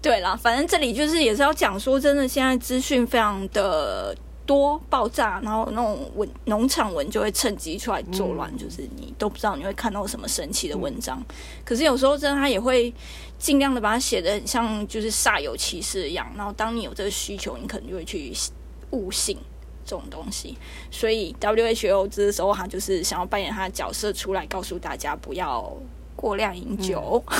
对啦，反正这里就是也是要讲说，真的现在资讯非常的多爆炸，然后那种文农场文就会趁机出来作乱，就是你都不知道你会看到什么神奇的文章。可是有时候真的他也会。尽量的把它写的很像就是煞有其事一样，然后当你有这个需求，你可能就会去悟性这种东西。所以 WHO 这时候他就是想要扮演他的角色出来，告诉大家不要过量饮酒。(laughs)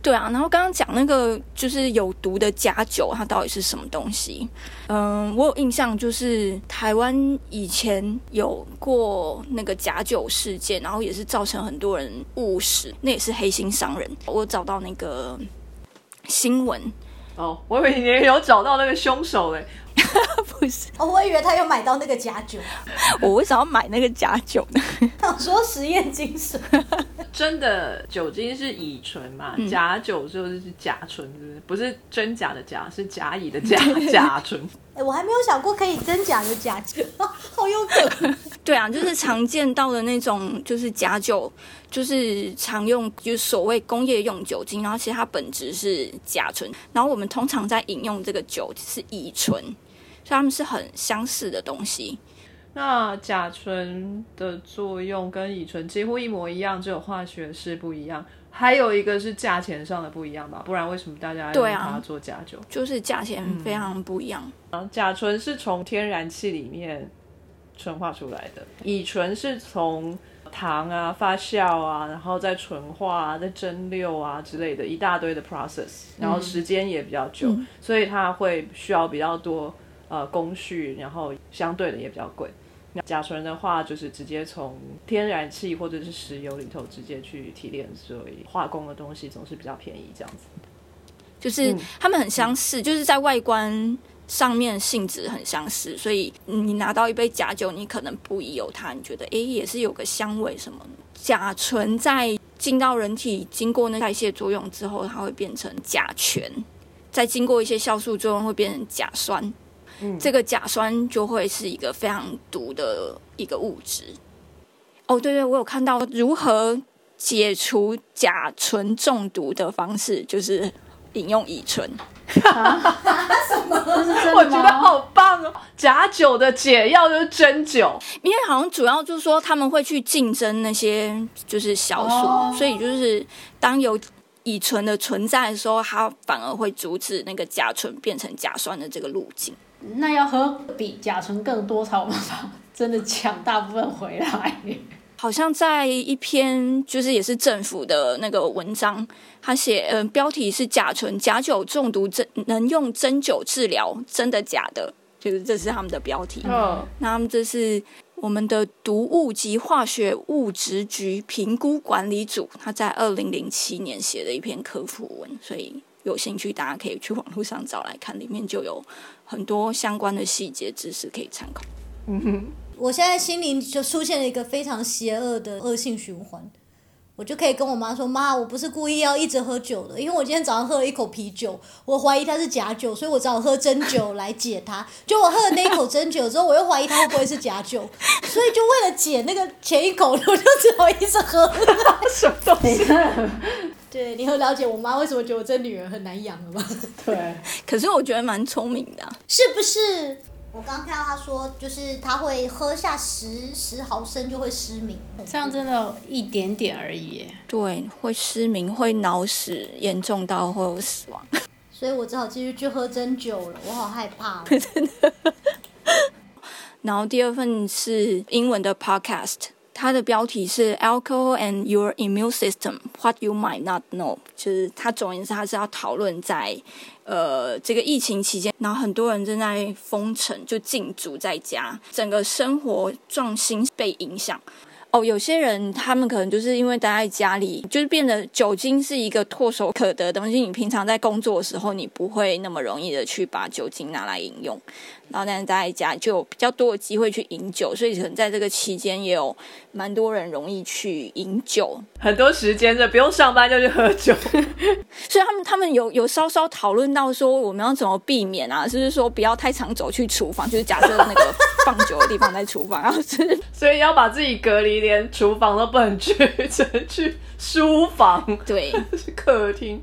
对啊，然后刚刚讲那个就是有毒的假酒，它到底是什么东西？嗯，我有印象，就是台湾以前有过那个假酒事件，然后也是造成很多人误食，那也是黑心商人。我找到那个新闻哦，我以为你有找到那个凶手嘞。(laughs) 不是，哦我以为他有买到那个假酒。(laughs) 我为什么要买那个假酒呢？(laughs) 他说实验精神。真的酒精是乙醇嘛？假酒就是甲醇，不是？真假的假，是甲乙的甲甲醇。哎，我还没有想过可以真假的假酒，好有可能。对啊，就是常见到的那种，就是假酒，就是常用，就是所谓工业用酒精，然后其实它本质是甲醇，然后我们通常在饮用这个酒是乙醇，所以它们是很相似的东西。那甲醇的作用跟乙醇几乎一模一样，只有化学式不一样。还有一个是价钱上的不一样吧，不然为什么大家用对啊它做假酒？就是价钱非常不一样。啊，甲醇是从天然气里面纯化出来的，乙醇是从糖啊发酵啊，然后再纯化啊，再蒸馏啊之类的一大堆的 process，然后时间也比较久，所以它会需要比较多呃工序，然后相对的也比较贵。那甲醇的话，就是直接从天然气或者是石油里头直接去提炼，所以化工的东西总是比较便宜这样子。就是它们很相似，就是在外观上面性质很相似，所以你拿到一杯假酒，你可能不疑有它，你觉得诶也是有个香味什么。甲醇在进到人体，经过那代谢作用之后，它会变成甲醛，再经过一些酵素作用，会变成甲酸。这个甲酸就会是一个非常毒的一个物质。哦，对对，我有看到如何解除甲醇中毒的方式，就是饮用乙醇。这是真我觉得？好棒哦！假酒的解药就是真酒，因为好像主要就是说他们会去竞争那些就是小鼠，哦所以就是当有乙醇的存在的时候，它反而会阻止那个甲醇变成甲酸的这个路径。那要喝比甲醇更多才有办法真的抢大部分回来。好像在一篇就是也是政府的那个文章，他写呃标题是甲醇甲酒中毒真能用针灸治疗，真的假的？就是这是他们的标题。嗯，那他们这是我们的毒物及化学物质局评估管理组，他在二零零七年写的一篇科普文，所以有兴趣大家可以去网络上找来看，里面就有很多相关的细节知识可以参考。嗯哼我现在心里就出现了一个非常邪恶的恶性循环，我就可以跟我妈说：“妈，我不是故意要一直喝酒的，因为我今天早上喝了一口啤酒，我怀疑它是假酒，所以我只好喝真酒来解它。(laughs) 就我喝了那一口真酒之后，我又怀疑它会不会是假酒，(laughs) 所以就为了解那个前一口，我就只好一直喝。什么东西？(laughs) 对，你很了解我妈为什么觉得我这女儿很难养了吧？(laughs) 对，可是我觉得蛮聪明的啊、是不是？我刚刚看到她说，就是她会喝下十十毫升就会失明。这样真的一点点而已耶。对，会失明，会脑死，严重到会有死亡。所以我只好继续去喝真酒了，我好害怕、(laughs) 哦。然后第二份是英文的 podcast，它的标题是 Alcohol and Your Immune System: What You Might Not Know，就是它总言之，它是要讨论在呃这个疫情期间，然后很多人正在封城，就禁足在家，整个生活重心被影响。哦，有些人他们可能就是因为待在家里，就是变得酒精是一个唾手可得的东西。你平常在工作的时候，你不会那么容易的去把酒精拿来饮用，然后但是待在家就有比较多的机会去饮酒，所以可能在这个期间也有蛮多人容易去饮酒。很多时间的，不用上班就去喝酒。(laughs) 所以他们他们有有稍稍讨论到说我们要怎么避免啊，就是说不要太常走去厨房，就是假设那个放酒的地方在厨房，然后是所以要把自己隔离，连厨房都不能去，只能去书房、对。(laughs) 是客厅。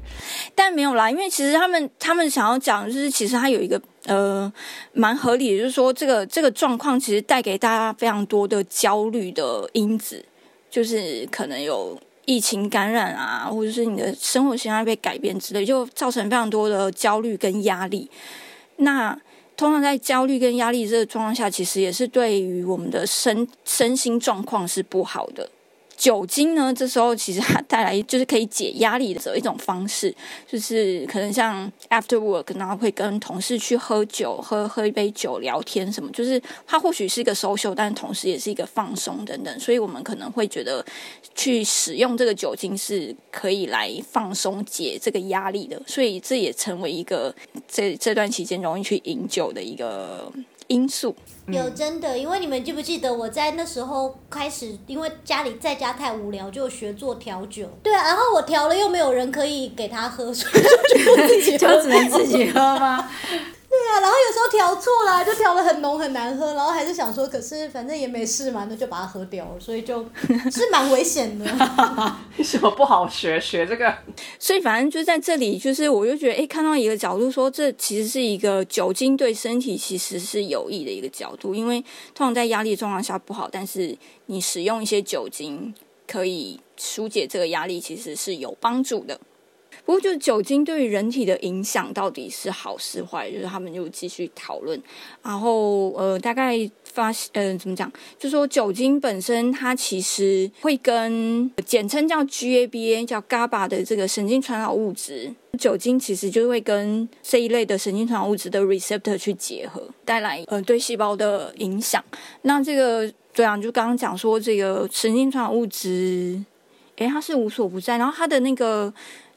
但没有啦，因为其实他们他们想要讲，就是其实它有一个呃蛮合理，就是说这个这个状况其实带给大家非常多的焦虑的因子，就是可能有疫情感染啊，或者是你的生活习惯被改变之类，就造成非常多的焦虑跟压力。那通常在焦虑跟压力这个状况下，其实也是对于我们的身身心状况是不好的。酒精呢，这时候其实它带来就是可以解压力的一种方式，(laughs) 就是可能像 after work，然后会跟同事去喝酒，喝喝一杯酒聊天什么，就是它或许是一个 social，但同时也是一个放松等等，所以我们可能会觉得去使用这个酒精是可以来放松解这个压力的，所以这也成为一个这这段期间容易去饮酒的一个因素。有真的，因为你们记不记得我在那时候开始，因为家里在家太无聊，就学做调酒。对啊，然后我调了又没有人可以给他喝，所以就自己。(laughs) 就只能自己喝吗？对啊，啊，然后有时候调错了，就调的很浓很难喝，然后还是想说，可是反正也没事嘛，那就把它喝掉了，所以就 (laughs) 是蛮危险的。为 (laughs) 什么不好学学这个？所以反正就在这里，就是我就觉得，哎，看到一个角度说，这其实是一个酒精对身体其实是有益的一个角度，因为通常在压力状况下不好，但是你使用一些酒精可以疏解这个压力，其实是有帮助的。不过，就是酒精对于人体的影响到底是好是坏，就是他们就继续讨论。然后，呃，大概发呃，怎么讲？就说酒精本身，它其实会跟简称叫 GABA，叫 GABA 的这个神经传导物质，酒精其实就会跟这一类的神经传导物质的 receptor 去结合，带来呃对细胞的影响。那这个对啊，就刚刚讲说这个神经传导物质，诶，它是无所不在，然后它的那个。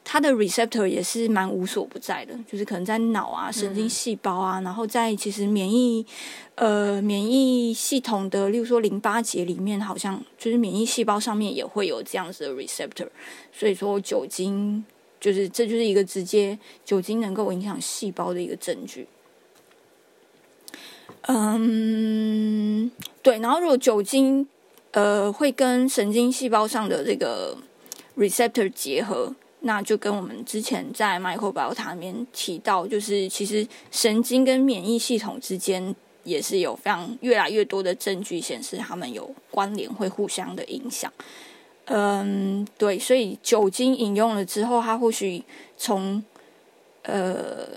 它的 receptor 也是蛮无所不在的，就是可能在脑啊、神经细胞啊，然后在其实免疫呃免疫系统的，例如说淋巴结里面，好像就是免疫细胞上面也会有这样子的 receptor。所以说酒精就是这就是一个直接酒精能够影响细胞的一个证据。嗯，对，然后如果酒精呃会跟神经细胞上的这个 receptor 结合。那就跟我们之前在 microbiota 里面提到，就是其实神经跟免疫系统之间也是有非常越来越多的证据显示，它们有关联，会互相的影响。嗯，对，所以酒精饮用了之后，它或许从呃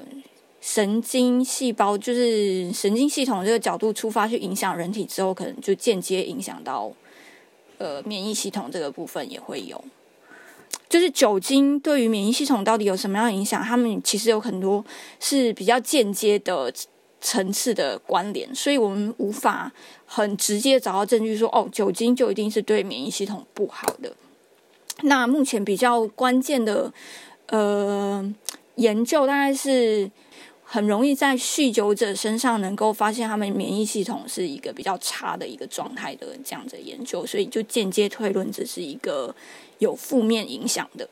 神经细胞，就是神经系统这个角度出发去影响人体之后，可能就间接影响到呃免疫系统这个部分也会有。就是酒精对于免疫系统到底有什么样的影响？他们其实有很多是比较间接的层次的关联，所以我们无法很直接找到证据说，哦，酒精就一定是对免疫系统不好的。那目前比较关键的呃研究，大概是很容易在酗酒者身上能够发现他们免疫系统是一个比较差的一个状态的这样的研究，所以就间接推论这是一个。有负面影响的，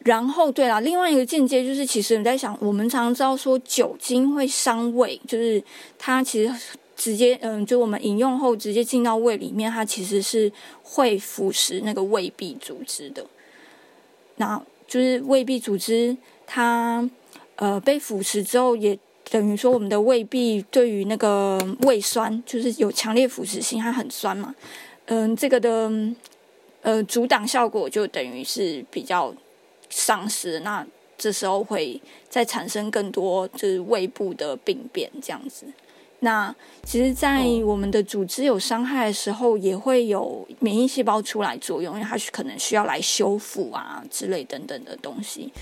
然后对了，另外一个间接就是，其实你在想，我们常常知道说酒精会伤胃，就是它其实直接，嗯，就我们饮用后直接进到胃里面，它其实是会腐蚀那个胃壁组织的。那就是胃壁组织它呃被腐蚀之后，也等于说我们的胃壁对于那个胃酸就是有强烈腐蚀性，它很酸嘛，嗯，这个的。呃，阻挡效果就等于是比较丧失，那这时候会再产生更多就是胃部的病变这样子。那其实，在我们的组织有伤害的时候，也会有免疫细胞出来作用，因为它可能需要来修复啊之类等等的东西。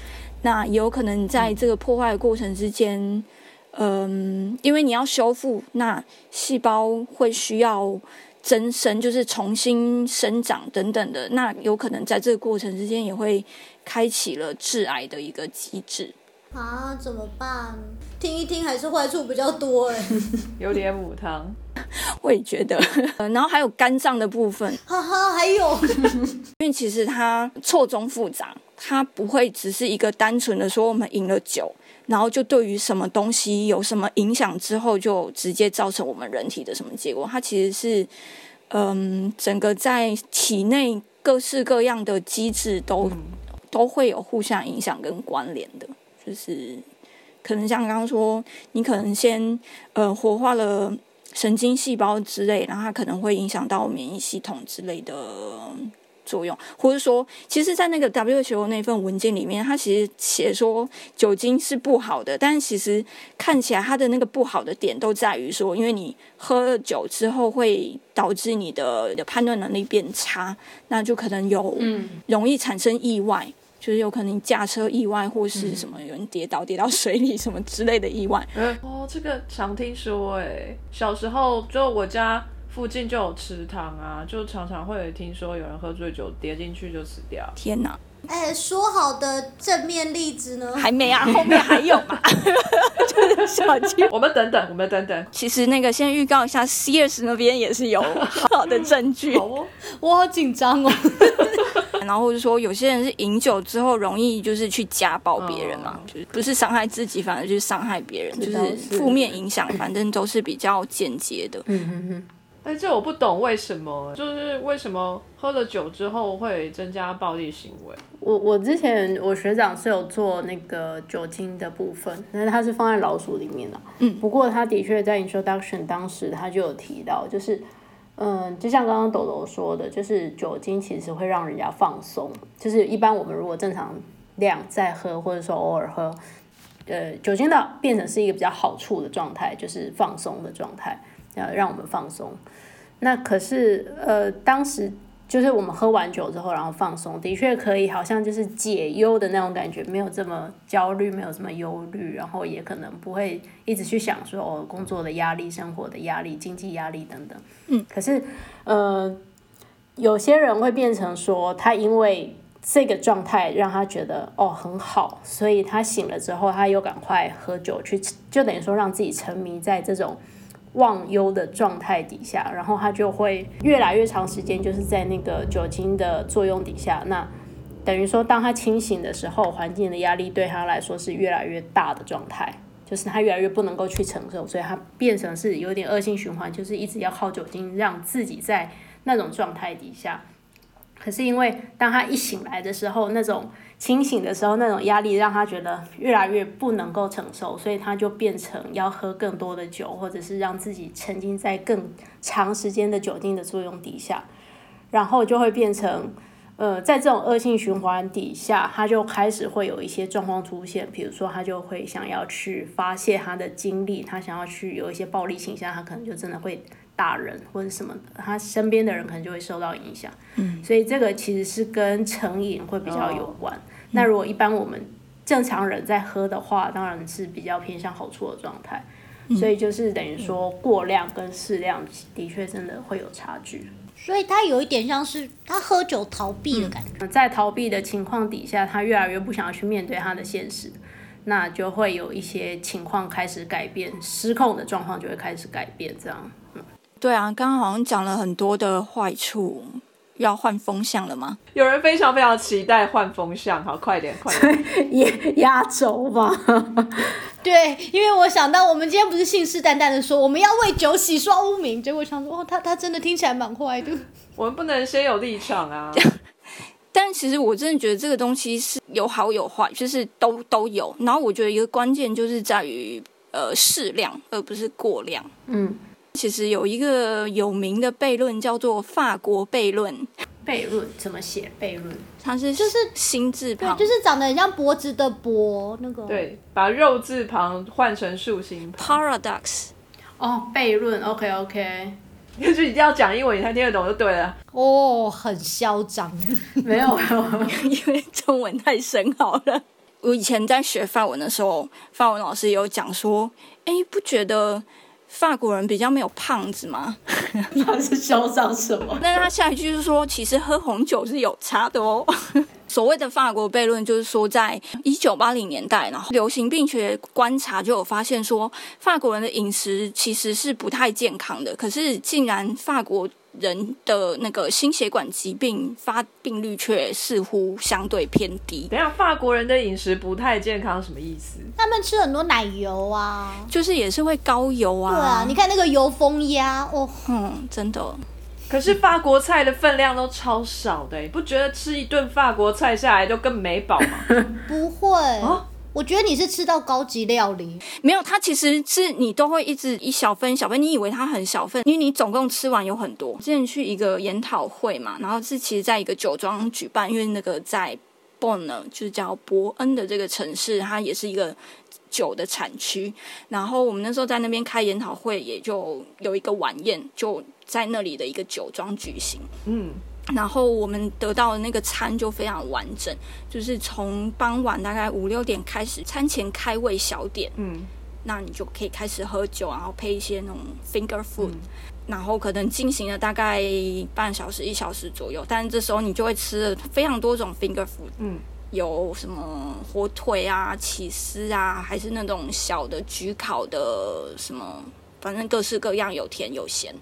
那也有可能在这个破坏的过程之间，嗯，因为你要修复，那细胞会需要。增生就是重新生长等等的，那有可能在这个过程之间也会开启了致癌的一个机制啊？怎么办？听一听还是坏处比较多哎，(laughs) 有点母汤，(laughs) 我也觉得。然后还有肝脏的部分，哈哈，还有，(laughs) 因为其实它错综复杂，它不会只是一个单纯的说我们饮了酒。然后就对于什么东西有什么影响之后，就直接造成我们人体的什么结果？它其实是，嗯，整个在体内各式各样的机制都都会有互相影响跟关联的。就是可能像刚刚说，你可能先呃活化了神经细胞之类，然后它可能会影响到免疫系统之类的。作用，或者说，其实，在那个 WHO 那份文件里面，它其实写说酒精是不好的，但是其实看起来它的那个不好的点都在于说，因为你喝了酒之后会导致你的的判断能力变差，那就可能有容易产生意外，就是有可能驾车意外或是什么有人跌倒跌到水里什么之类的意外。哦，这个常听说哎，小时候就我家。附近就有池塘啊，就常常会听说有人喝醉酒跌进去就死掉。天哪！哎，说好的正面例子呢？还没啊，后面还有嘛？(laughs) 就是小鸡，我们等等，我们等等。其实那个先预告一下，C S 那边也是有 (laughs) 好的证据。好哦，我好紧张哦。(laughs) 然后或者说有些人是饮酒之后容易就是去家暴别人嘛，就是不是伤害自己，反而就是伤害别人，就是负面影响，反正都是比较间接的。嗯哼哼。哎，这我不懂为什么，就是为什么喝了酒之后会增加暴力行为？我我之前我学长是有做那个酒精的部分，但是他是放在老鼠里面的。嗯，不过他的确在 introduction 当时他就有提到，就是嗯，就像刚刚豆豆说的，就是酒精其实会让人家放松。就是一般我们如果正常量再喝，或者说偶尔喝，呃，酒精的变成是一个比较好处的状态，就是放松的状态，呃，让我们放松。那可是呃，当时就是我们喝完酒之后，然后放松，的确可以，好像就是解忧的那种感觉，没有这么焦虑，没有这么忧虑，然后也可能不会一直去想说哦，工作的压力、生活的压力、经济压力等等。嗯，可是呃，有些人会变成说，他因为这个状态让他觉得哦很好，所以他醒了之后，他又赶快喝酒去，就等于说让自己沉迷在这种。忘忧的状态底下，然后他就会越来越长时间，就是在那个酒精的作用底下。那等于说，当他清醒的时候，环境的压力对他来说是越来越大的状态，就是他越来越不能够去承受，所以他变成是有点恶性循环，就是一直要靠酒精让自己在那种状态底下。可是因为当他一醒来的时候，那种清醒的时候那种压力让他觉得越来越不能够承受，所以他就变成要喝更多的酒，或者是让自己沉浸在更长时间的酒精的作用底下，然后就会变成，呃，在这种恶性循环底下，他就开始会有一些状况出现，比如说他就会想要去发泄他的精力，他想要去有一些暴力倾向，他可能就真的会。大人或者什么的，他身边的人可能就会受到影响。嗯，所以这个其实是跟成瘾会比较有关。那如果一般我们正常人在喝的话，当然是比较偏向好处的状态。所以就是等于说过量跟适量的确真的会有差距。所以他有一点像是他喝酒逃避的感觉，在逃避的情况底下，他越来越不想要去面对他的现实，那就会有一些情况开始改变，失控的状况就会开始改变，这样。对啊，刚刚好像讲了很多的坏处，要换风向了吗？有人非常非常期待换风向，好，快点，快点，(laughs) 压压轴吧。(laughs) 对，因为我想到我们今天不是信誓旦旦的说我们要为酒洗刷污名，结果想说哦，他他真的听起来蛮坏的。我们不能先有立场啊。(laughs) 但其实我真的觉得这个东西是有好有坏，就是都都有。然后我觉得一个关键就是在于呃适量，而不是过量。嗯。其实有一个有名的悖论叫做法国悖论。悖论怎么写？悖论它是就是心字旁，就是长得很像脖子的脖那个。对，把肉字旁换成竖心旁。Paradox。哦，悖论。OK OK。就一定要讲英文，你才听得懂就对了。哦，很嚣张。(laughs) 没有，因为中文太深奥了。我以前在学法文的时候，法文老师有讲说：“哎，不觉得？”法国人比较没有胖子吗？(laughs) 他是嚣张什么？(laughs) 那他下一句是说，其实喝红酒是有差的哦。(laughs) 所谓的法国悖论，就是说在一九八零年代，然后流行病学观察就有发现说，法国人的饮食其实是不太健康的。可是竟然法国。人的那个心血管疾病发病率却似乎相对偏低。等下，法国人的饮食不太健康，什么意思？他们吃很多奶油啊，就是也是会高油啊。对啊，你看那个油封鸭哦，嗯，真的。可是法国菜的分量都超少的，不觉得吃一顿法国菜下来就更没饱吗？(laughs) 不会啊。我觉得你是吃到高级料理，没有，它其实是你都会一直一小份小份，你以为它很小份，因为你总共吃完有很多。之前去一个研讨会嘛，然后是其实在一个酒庄举办，因为那个在 Bonn 就是叫伯恩的这个城市，它也是一个酒的产区。然后我们那时候在那边开研讨会，也就有一个晚宴，就在那里的一个酒庄举行。嗯。然后我们得到的那个餐就非常完整，就是从傍晚大概五六点开始，餐前开胃小点，嗯，那你就可以开始喝酒，然后配一些那种 finger food，然后可能进行了大概半小时一小时左右，但是这时候你就会吃了非常多种 finger food，嗯，有什么火腿啊、起司啊，还是那种小的焗烤的什么，反正各式各样，有甜有咸。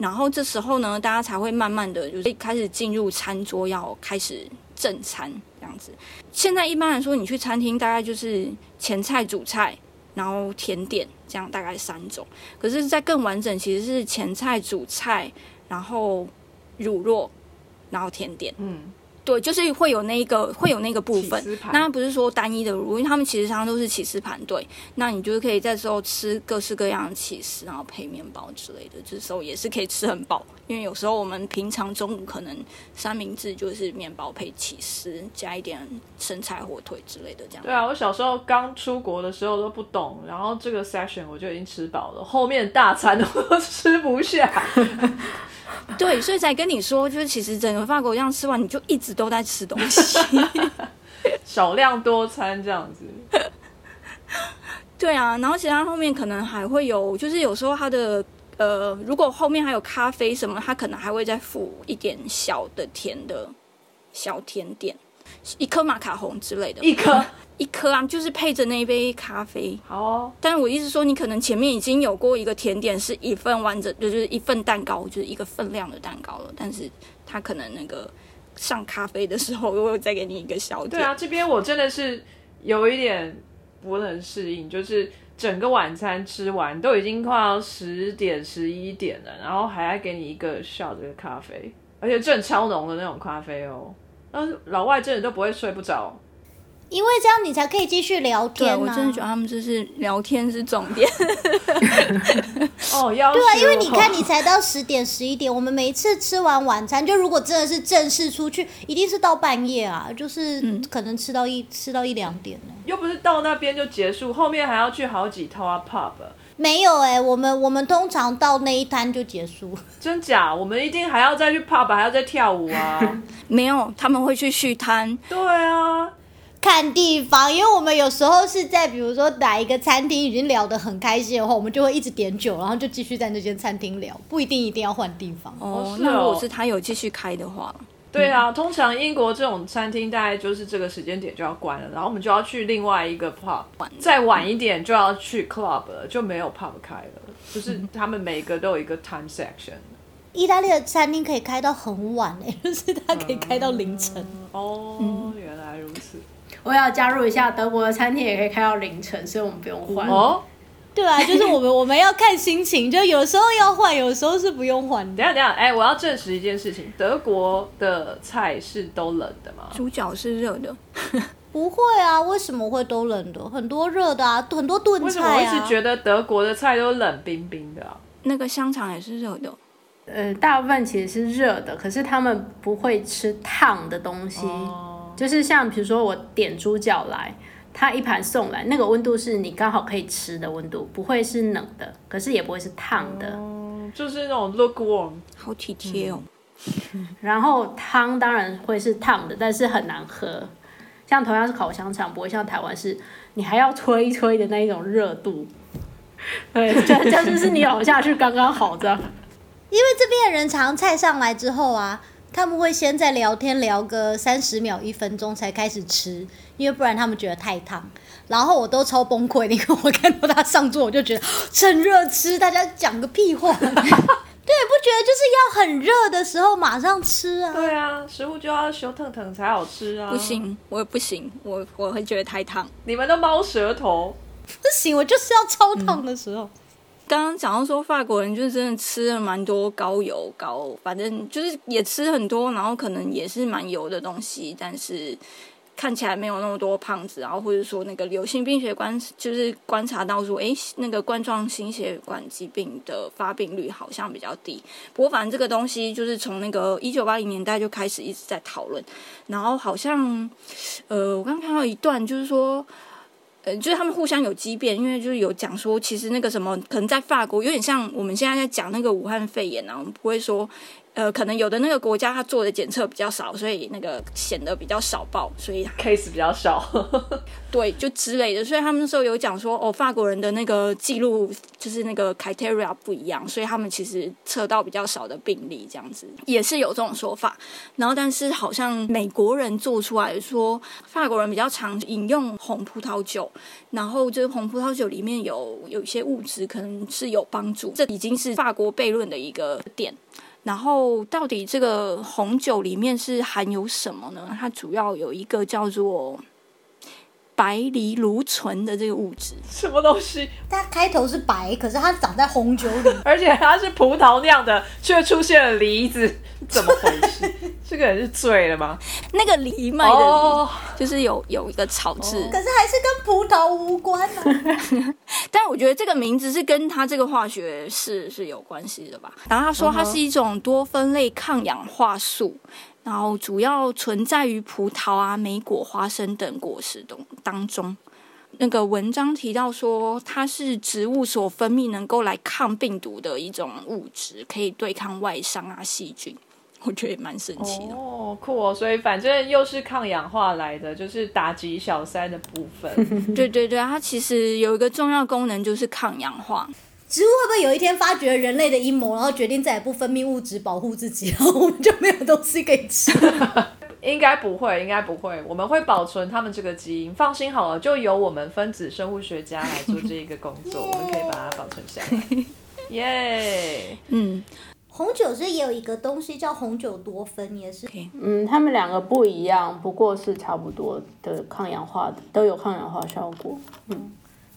然后这时候呢，大家才会慢慢的就是开始进入餐桌，要开始正餐这样子。现在一般来说，你去餐厅大概就是前菜、主菜，然后甜点这样大概三种。可是，在更完整，其实是前菜、主菜，然后乳酪，然后甜点。嗯，对，就是会有那一个会有那个部分那不是说单一的乳，因为他们其实常常都是起司盘对。那你就是可以在时候吃各式各样的起司，然后配面包之类的，这时候也是可以吃很饱。因为有时候我们平常中午可能三明治就是面包配起司，加一点生菜、火腿之类的这样。对啊，我小时候刚出国的时候都不懂，然后这个 session 我就已经吃饱了，后面大餐我 (laughs) 都吃不下。(laughs) 对，所以才跟你说，就是其实整个法国这样吃完，你就一直都在吃东西。(laughs) 少量多餐这样子。对啊，然后其他后面可能还会有，就是有时候它的呃，如果后面还有咖啡什么，它可能还会再附一点小的甜的小甜点，一颗马卡龙之类的，一颗 (laughs) 一颗啊，就是配着那一杯咖啡。好哦，但是我意思说，你可能前面已经有过一个甜点，是一份完整，就是一份蛋糕，就是一个分量的蛋糕了，但是它可能那个上咖啡的时候，(laughs) 又再给你一个小点。对啊，这边我真的是有一点不能适应，就是整个晚餐吃完都已经快要十点十一点了，然后还要给你一个小的咖啡，而且正超浓的那种咖啡哦。那老外真的都不会睡不着，因为这样你才可以继续聊，天、啊。我真的觉得他们就是聊天是重点。(laughs) 哦，要对啊，因为你看，你才到十点十一点，我们每一次吃完晚餐，就如果真的是正式出去，一定是到半夜啊，就是嗯可能吃到一吃到一两点呢。又不是到那边就结束，后面还要去好几套啊 pub，没有哎、我们我们通常到那一摊就结束。(laughs) 真假？我们一定还要再去 pub，还要再跳舞啊！(laughs) 没有，他们会去续摊。对啊，看地方，因为我们有时候是在比如说哪一个餐厅已经聊得很开心的话，我们就会一直点酒，然后就继续在那间餐厅聊，不一定一定要换地方。哦，哦那如果是他有继续开的话，对啊，通常英国这种餐厅大概就是这个时间点就要关了，然后我们就要去另外一个 pub，再晚一点就要去 club 了，就没有 pub 开了，就是他们每个都有一个 time section。意大利的餐厅可以开到很晚哎、就是它可以开到凌晨。哦，原来如此。我要加入一下，德国的餐厅也可以开到凌晨，所以我们不用换。哦，对啊，就是我们我们要看心情，就有时候要换，有时候是不用换的。等一下等一下，哎，我要证实一件事情，德国的菜是都冷的吗？猪脚是热的。(laughs) 不会啊，为什么会都冷的？很多热的啊，很多炖菜为什么我。一直觉得德国的菜都冷冰冰的啊？那个香肠也是热的，呃，大部分其实是热的，可是他们不会吃烫的东西。哦，就是像比如说我点猪脚来，它一盘送来，那个温度是你刚好可以吃的温度，不会是冷的，可是也不会是烫的。嗯，就是那种 lukewarm。好体贴哦。然后汤当然会是烫的，但是很难喝。像同样是烤香肠，不会像台湾是你还要吹一吹的那一种热度。(laughs) 对，这这就是你咬下去刚刚好这样。因为这边的人常菜上来之后啊，他们会先在聊天聊个三十秒、一分钟才开始吃，因为不然他们觉得太烫。然后我都超崩溃的，因为我看到他上桌，我就觉得趁热吃，大家讲个屁话。(laughs) 对，不觉得就是要很热的时候马上吃啊？对啊，食物就要修腾腾才好吃啊！不，行，我也不行，我我会觉得太烫。你们都猫舌头。不行，我就是要超烫的时候。刚刚讲到说法国人就是真的吃了蛮多高油高，反正就是也吃很多，然后可能也是蛮油的东西，但是看起来没有那么多胖子，然后或者说那个流行病学观就是观察到说，诶，那个冠状心血管疾病的发病率好像比较低。不过反正这个东西就是从那个一九八零年代就开始一直在讨论，然后好像呃，我刚刚看到一段就是说。呃，就是他们互相有激辩，因为就是有讲说，其实那个什么，可能在法国有点像我们现在在讲那个武汉肺炎啊，我们不会说，呃，可能有的那个国家它做的检测比较少，所以那个显得比较少报，所以 case 比较少。对，就之类的。所以他们那时候有讲说，哦，法国人的那个记录就是那个 criteria 不一样，所以他们其实测到比较少的病例，这样子也是有这种说法。然后，但是好像美国人做出来说，法国人比较常饮用红葡萄酒，然后就是红葡萄酒里面有有一些物质可能是有帮助，这已经是法国悖论的一个点。然后，到底这个红酒里面是含有什么呢？它主要有一个叫做白藜芦醇的这个物质。什么东西？它开头是白，可是它长在红酒里，(laughs) 而且它是葡萄酿的，却出现了梨子，怎么回事？(laughs) 这个人是醉了吗？那个藜麦的哦藜，就是有有一个草字。可是还是跟葡萄无关啊呢、(laughs) 但我觉得这个名字是跟它这个化学式是有关系的吧。然后他说它是一种多酚类抗氧化素，然后主要存在于葡萄啊、莓果、花生等果实中当中。那个文章提到说，它是植物所分泌能够来抗病毒的一种物质，可以对抗外伤啊、细菌。我觉得也蛮神奇的。哦，酷哦！所以反正又是抗氧化来的，就是打击小三的部分。(laughs) (laughs) 对对对，它其实有一个重要功能就是抗氧化。植物会不会有一天发觉人类的阴谋，然后决定再也不分泌物质保护自己，(laughs) 然后我们就没有东西可以吃？(laughs) 应该不会，应该不会，我们会保存他们这个基因。放心好了，就由我们分子生物学家来做这一个工作，(laughs) 我们可以把它保存下来。耶！嗯，红酒是也有一个东西叫红酒多酚，也是嗯，他们两个不一样，不过是差不多的抗氧化的，都有抗氧化效果。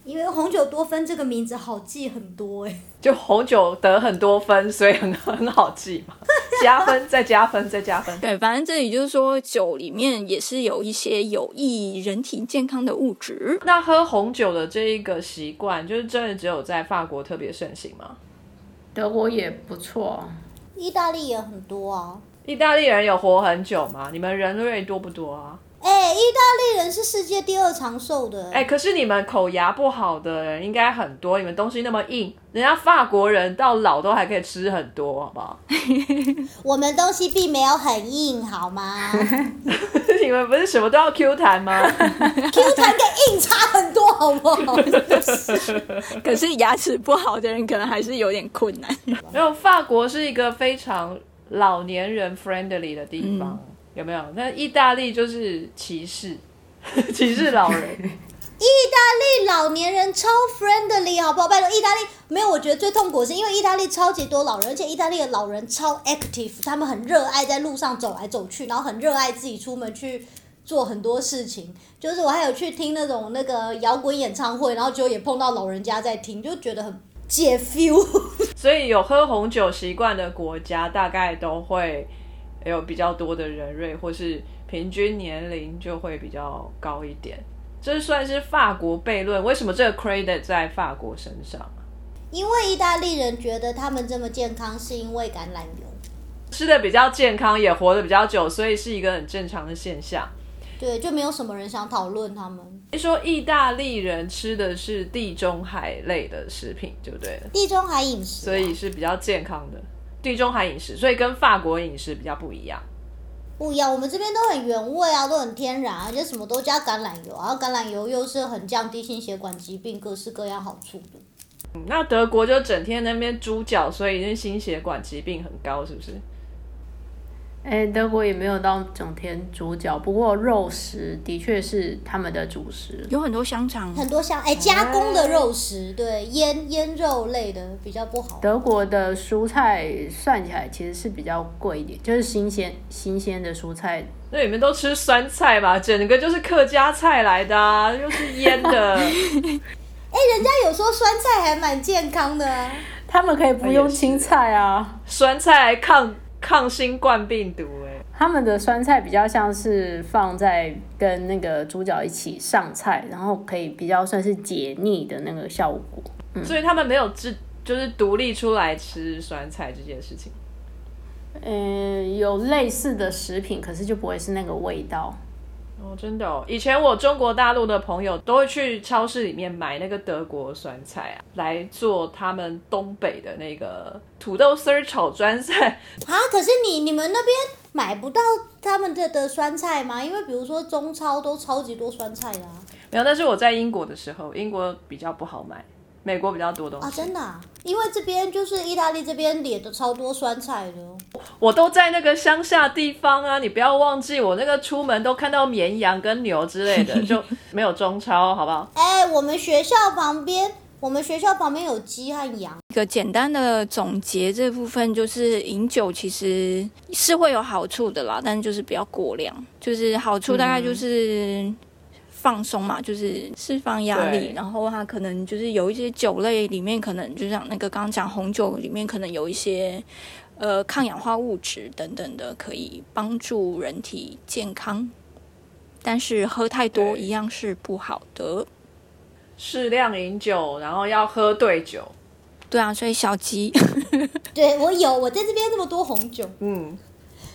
因为红酒多酚这个名字好记很多哎、就红酒得很多分，所以很很好记嘛，(laughs) 加分再加分再加分。对，反正这里就是说，酒里面也是有一些有益人体健康的物质。那喝红酒的这一个习惯，就是真的只有在法国特别盛行吗？德国也不错，意大利也很多啊。意大利人有活很久吗？你们人类多不多啊？哎、意大利人是世界第二长寿的、哎、可是你们口牙不好的人应该很多，你们东西那么硬，人家法国人到老都还可以吃很多，好不好？(laughs) 我们东西并没有很硬，好吗 (laughs) 你们不是什么都要 Q 弹吗？？Q 弹跟硬差很多，好不好？(laughs) 可是牙齿不好的人可能还是有点困难。没有，法国是一个非常老年人 friendly 的地方，有没有？那意大利就是歧视，(laughs) 歧视老人。意大利老年人超 friendly，好不好？拜托，意大利没有，我觉得最痛苦的是因为意大利超级多老人，而且意大利的老人超 active，他们很热爱在路上走来走去，然后很热爱自己出门去做很多事情。就是我还有去听那种那个摇滚演唱会，然后就也碰到老人家在听，就觉得很解 feel。(laughs) 所以有喝红酒习惯的国家，大概都会有比较多的人瑞，或是平均年龄就会比较高一点。这算是法国悖论，为什么这个 credit 在法国身上？因为意大利人觉得他们这么健康，是因为橄榄油。吃的比较健康，也活得比较久，所以是一个很正常的现象。对，就没有什么人想讨论他们。说意大利人吃的是地中海类的食品，对不对？地中海饮食啊、所以是比较健康的地中海饮食，所以跟法国饮食比较不一样。不一样，我们这边都很原味啊，都很天然啊，而且什么都加橄榄油，然后橄榄油又是很降低心血管疾病各式各样好处的。嗯那德国就整天那边猪脚，所以那心血管疾病很高，是不是？哎，德国也没有到整天猪脚，不过肉食的确是他们的主食。有很多香肠，很多香哎加工的肉食，对腌腌肉类的比较不好。德国的蔬菜算起来其实是比较贵一点，就是新鲜新鲜的蔬菜。那你们都吃酸菜吧？整个就是客家菜来的啊，又是腌的。(laughs) 哎，人家有说酸菜还蛮健康的啊。他们可以不用青菜啊，酸菜还抗抗新冠病毒、哎，他们的酸菜比较像是放在跟那个猪脚一起上菜，然后可以比较算是解腻的那个效果。所以他们没有自就是独立出来吃酸菜这件事情。嗯，有类似的食品，可是就不会是那个味道。哦，真的哦！以前我中国大陆的朋友都会去超市里面买那个德国酸菜啊，来做他们东北的那个土豆丝儿炒酸菜。(laughs) 啊，可是你你们那边买不到他们的的酸菜吗？因为比如说中超都超级多酸菜的啊。没有，但是我在英国的时候，英国比较不好买，美国比较多东西。啊，真的、啊，因为这边就是意大利这边也都超多酸菜的哦。我都在那个乡下地方啊，你不要忘记，我那个出门都看到绵羊跟牛之类的，(laughs) 就没有中超，好不好？哎、我们学校旁边，我们学校旁边有鸡和羊。一个简单的总结，这部分就是饮酒其实是会有好处的啦，但就是不要过量。就是好处大概就是放松嘛，就是释放压力，然后它可能就是有一些酒类里面可能就像那个刚刚讲红酒里面可能有一些呃抗氧化物质等等的，可以帮助人体健康。但是喝太多一样是不好的。适量饮酒，然后要喝对酒。对啊，所以小鸡 (laughs) 对我有，我在这边那么多红酒。嗯，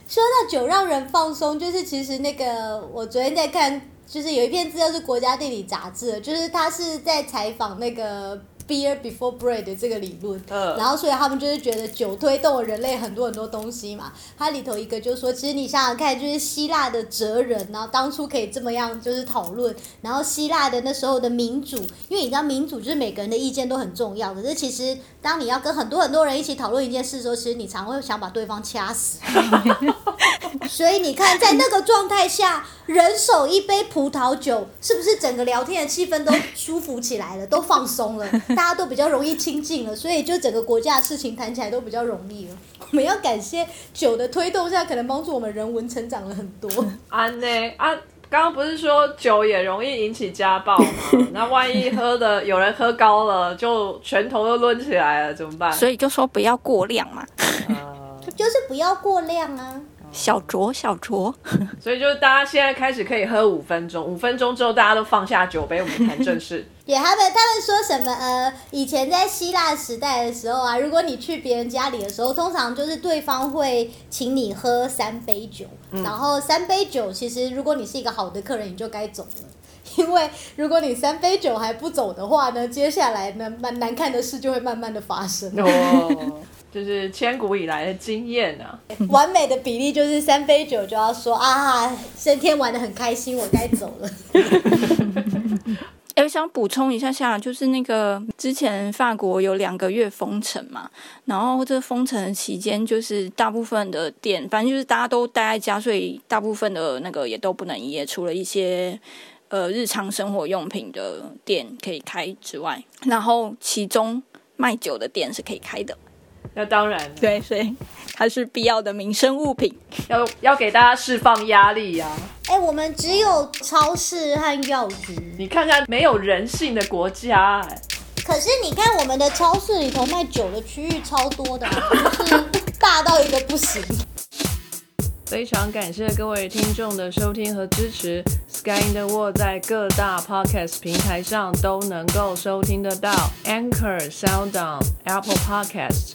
说到酒让人放松，就是其实那个我昨天在看，就是有一篇资料是国家地理杂志，就是他是在采访那个 beer before bread 的这个理论，嗯然后所以他们就是觉得酒推动了人类很多很多东西嘛。它里头一个就是说，其实你想想看，就是希腊的哲人，然后当初可以这么样就是讨论，然后希腊的那时候的民主，因为你知道民主就是每个人的意见都很重要，可是其实当你要跟很多很多人一起讨论一件事的时候，其实你常会想把对方掐死。(laughs) 所以你看，在那个状态下，人手一杯葡萄酒，是不是整个聊天的气氛都舒服起来了，都放松了，大家都比较容易亲近了，所以就整个国家的事情谈起来都比较容易了。(laughs) 我们要感谢酒的推动下，可能帮助我们人文成长了很多。安呢啊，刚刚不是说酒也容易引起家暴吗？(laughs) 那万一喝的有人喝高了，就拳头都抡起来了，怎么办？所以就说不要过量嘛，呃就是不要过量啊。小酌小酌。(laughs) 所以就是大家现在开始可以喝五分钟，五分钟之后大家都放下酒杯，我们谈正事。(laughs) 也他们他们说什么呃，以前在希腊时代的时候啊，如果你去别人家里的时候，通常就是对方会请你喝三杯酒，然后三杯酒其实如果你是一个好的客人，你就该走了。(laughs) 因为如果你三杯酒还不走的话呢，接下来呢，蛮难看的事就会慢慢的发生。哦，就是千古以来的经验啊。(laughs) 完美的比例就是三杯酒就要说啊，今天玩的很开心，我该走了。(laughs) 哎，我想补充一下下，就是那个之前法国有两个月封城嘛，然后这封城的期间，就是大部分的店，反正就是大家都待在家，所以大部分的那个也都不能营业，除了一些呃日常生活用品的店可以开之外，然后其中卖酒的店是可以开的。那当然，对，所以它是必要的民生物品。要要给大家释放压力呀、哎、我们只有超市和药局。你看看没有人性的国家、哎可是你看，我们的超市里头卖酒的区域超多的、啊，就是大到一个不行。(laughs) 非常感谢各位听众的收听和支持。Sky in the World 在各大 podcast 平台上都能够收听得到，Anchor、SoundOn、Apple Podcast